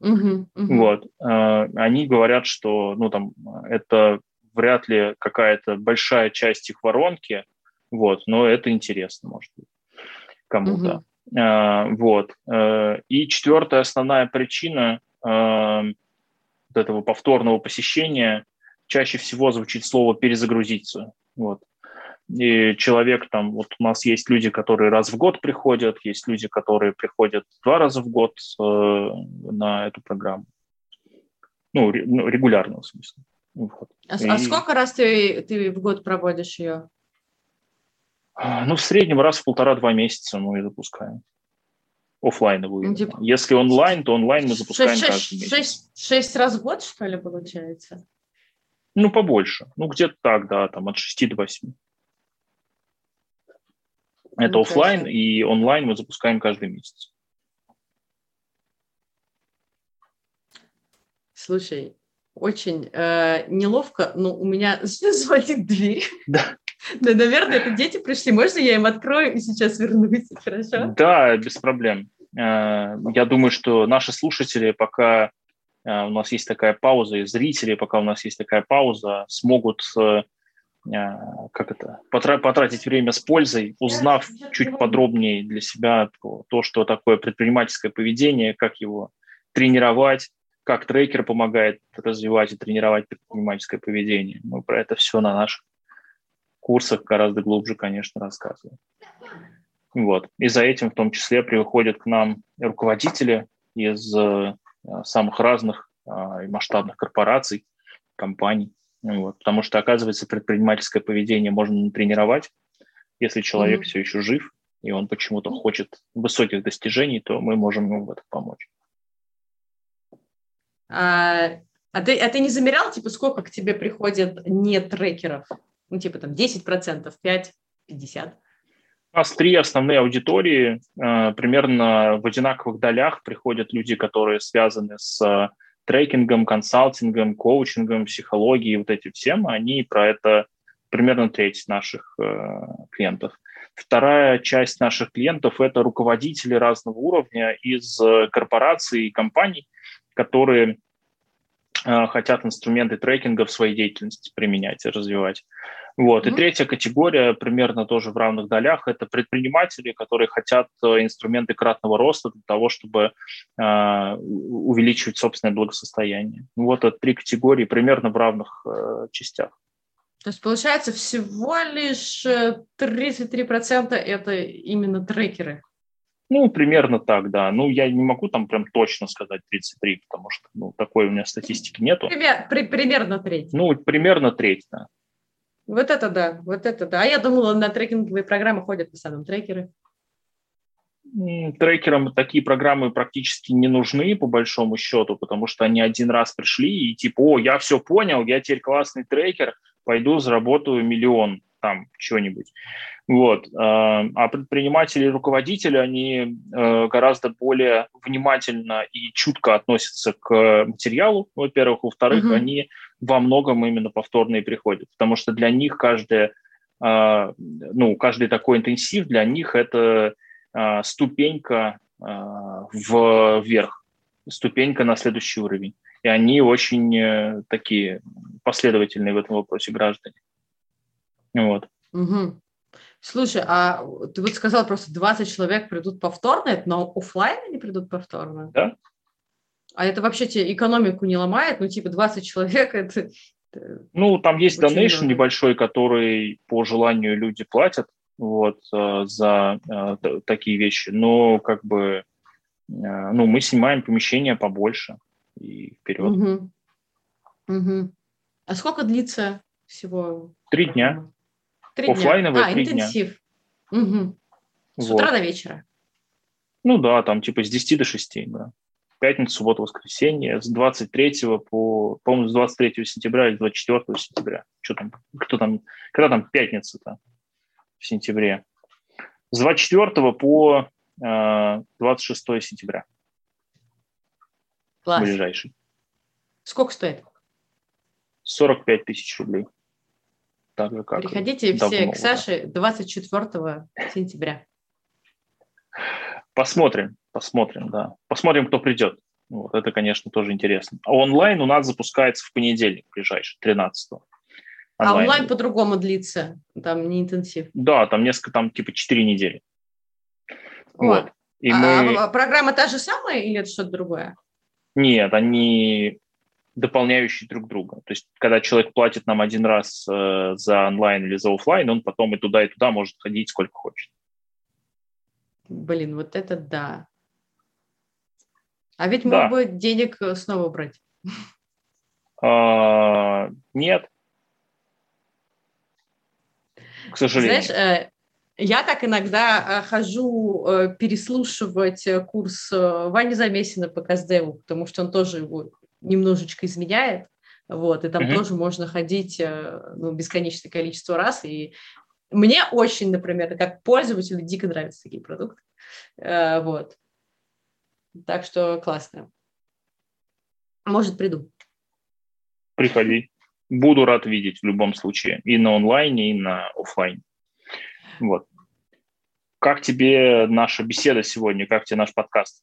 Uh-huh, uh-huh. Вот. Э, они говорят, что ну, там, это вряд ли какая-то большая часть их воронки, вот, но это интересно, может быть, кому-то. Uh-huh. Вот. Э, и четвертая основная причина вот этого повторного посещения чаще всего звучит слово «перезагрузиться». Вот. И человек там, вот у нас есть люди, которые раз в год приходят, есть люди, которые приходят два раза в год э, на эту программу. Ну, ре, ну регулярно, в смысле. Вот. А, И... а сколько раз ты, ты в год проводишь ее? Ну, в среднем раз в полтора-два месяца мы запускаем офлайновую. Ну, типа... Если онлайн, то онлайн мы запускаем 6, каждый месяц. Шесть, шесть раз в год, что ли, получается? Ну, побольше. Ну, где-то так, да, там от 6 до 8. Это ну, офлайн, и онлайн мы запускаем каждый месяц. Слушай, очень э, неловко, но у меня звонит дверь. Да. Да, наверное, это дети пришли. Можно я им открою и сейчас вернусь? Хорошо? Да, без проблем. Э, я думаю, что наши слушатели, пока у нас есть такая пауза, и зрители, пока у нас есть такая пауза, смогут э, как это, потратить время с пользой, узнав чуть подробнее для себя то, что такое предпринимательское поведение, как его тренировать, как трекер помогает развивать и тренировать предпринимательское поведение. Мы про это все на наших курсах гораздо глубже, конечно, рассказываем. Вот. И за этим в том числе приходят к нам руководители из э, самых разных э, масштабных корпораций, компаний. Вот. Потому что, оказывается, предпринимательское поведение можно тренировать. Если человек mm-hmm. все еще жив, и он почему-то хочет высоких достижений, то мы можем ему в этом помочь. А, а, ты, а ты не замерял, типа, сколько к тебе приходит не трекеров? Ну, типа там 10%, 5%, 50%? У нас три основные аудитории. Э, примерно в одинаковых долях приходят люди, которые связаны с э, трекингом, консалтингом, коучингом, психологией, вот этим всем. Они про это примерно треть наших э, клиентов. Вторая часть наших клиентов – это руководители разного уровня из корпораций и компаний, которые хотят инструменты трекинга в своей деятельности применять и развивать. Вот. Mm-hmm. И третья категория, примерно тоже в равных долях, это предприниматели, которые хотят э, инструменты кратного роста для того, чтобы э, увеличивать собственное благосостояние. Вот это три категории примерно в равных э, частях. То есть получается всего лишь 33% э, это именно трекеры? Ну, примерно так, да. Ну, я не могу там прям точно сказать 33, потому что ну, такой у меня статистики нету. Пример, при, примерно треть. Ну, примерно треть, да. Вот это да, вот это да. А я думала, на трекинговые программы ходят в основном трекеры. Трекерам такие программы практически не нужны, по большому счету, потому что они один раз пришли и типа, о, я все понял, я теперь классный трекер, пойду заработаю миллион там, что-нибудь. Вот. А, а предприниматели и руководители, они э, гораздо более внимательно и чутко относятся к материалу, во-первых. Во-вторых, угу. они во многом именно повторные приходят, потому что для них каждая, а, ну, каждый такой интенсив для них это а, ступенька вверх, ступенька на следующий уровень. И они очень э, такие последовательные в этом вопросе граждане. Вот. Угу. Слушай, а ты вот сказал, просто 20 человек придут повторно, но офлайн они придут повторно? Да. А это вообще тебе экономику не ломает? Ну, типа 20 человек, это... Ну, там есть донейшн небольшой, который по желанию люди платят вот, э, за э, такие вещи. Но как бы, э, ну, мы снимаем помещение побольше и вперед. Угу. Угу. А сколько длится всего? Три дня. Три Оффлайновые дня. А, три интенсив. Дня. Угу. С вот. утра до вечера. Ну да, там типа с 10 до 6, да. Пятница, суббота, воскресенье, с 23 по, по-моему, с 23 сентября или 24 сентября. Что там, кто там, когда там пятница-то в сентябре? С 24 по э, 26 сентября. Класс. Ближайший. Сколько стоит? 45 тысяч рублей. Так же, как Приходите все к Саше 24 сентября. Посмотрим, посмотрим, да. Посмотрим, кто придет. Вот, это, конечно, тоже интересно. А онлайн у нас запускается в понедельник ближайший, 13 -го. А онлайн по-другому длится? Там не интенсив? Да, там несколько, там типа 4 недели. О, вот. И а, мы... а программа та же самая или это что-то другое? Нет, они дополняющие друг друга. То есть, когда человек платит нам один раз э, за онлайн или за офлайн, он потом и туда, и туда может ходить сколько хочет. Блин, вот это да. А ведь да. мог бы денег э, снова брать. А, нет. К сожалению. Знаешь, э, я так иногда э, хожу переслушивать курс Вани Замесина по Каздеву, потому что он тоже его немножечко изменяет, вот, и там mm-hmm. тоже можно ходить ну, бесконечное количество раз, и мне очень, например, как пользователю дико нравятся такие продукты, вот. Так что классно. Может, приду. Приходи. Буду рад видеть в любом случае. И на онлайне, и на офлайне. Вот. Как тебе наша беседа сегодня? Как тебе наш подкаст?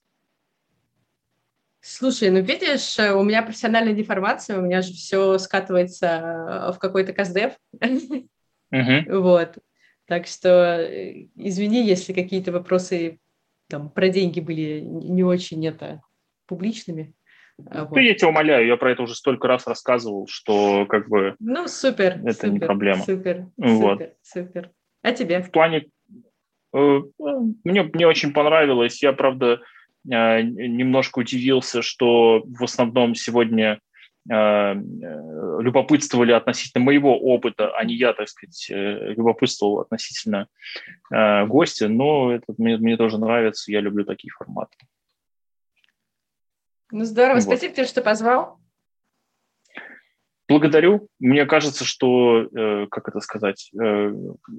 Слушай, ну видишь, у меня профессиональная деформация, у меня же все скатывается в какой-то каздев. Угу. Вот. Так что э, извини, если какие-то вопросы там про деньги были не очень это публичными. А, вот. Да я тебя умоляю, я про это уже столько раз рассказывал, что как бы ну супер, это супер, не проблема. Супер, вот. супер, супер. А тебе? В плане э, мне мне очень понравилось. Я правда э, немножко удивился, что в основном сегодня любопытствовали относительно моего опыта, а не я, так сказать, э, любопытствовал относительно э, гостя, но это мне, мне тоже нравится, я люблю такие форматы. Ну здорово, вот. спасибо тебе, что позвал. Благодарю. Мне кажется, что, как это сказать,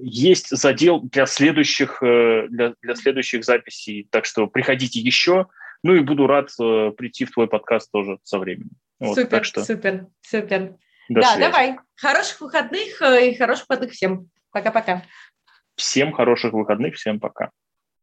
есть задел для следующих, для, для следующих записей, так что приходите еще. Ну и буду рад прийти в твой подкаст тоже со временем. Вот, супер, так что... супер, супер. До да, связи. давай. Хороших выходных э, и хороших выходных всем. Пока-пока. Всем хороших выходных, всем пока.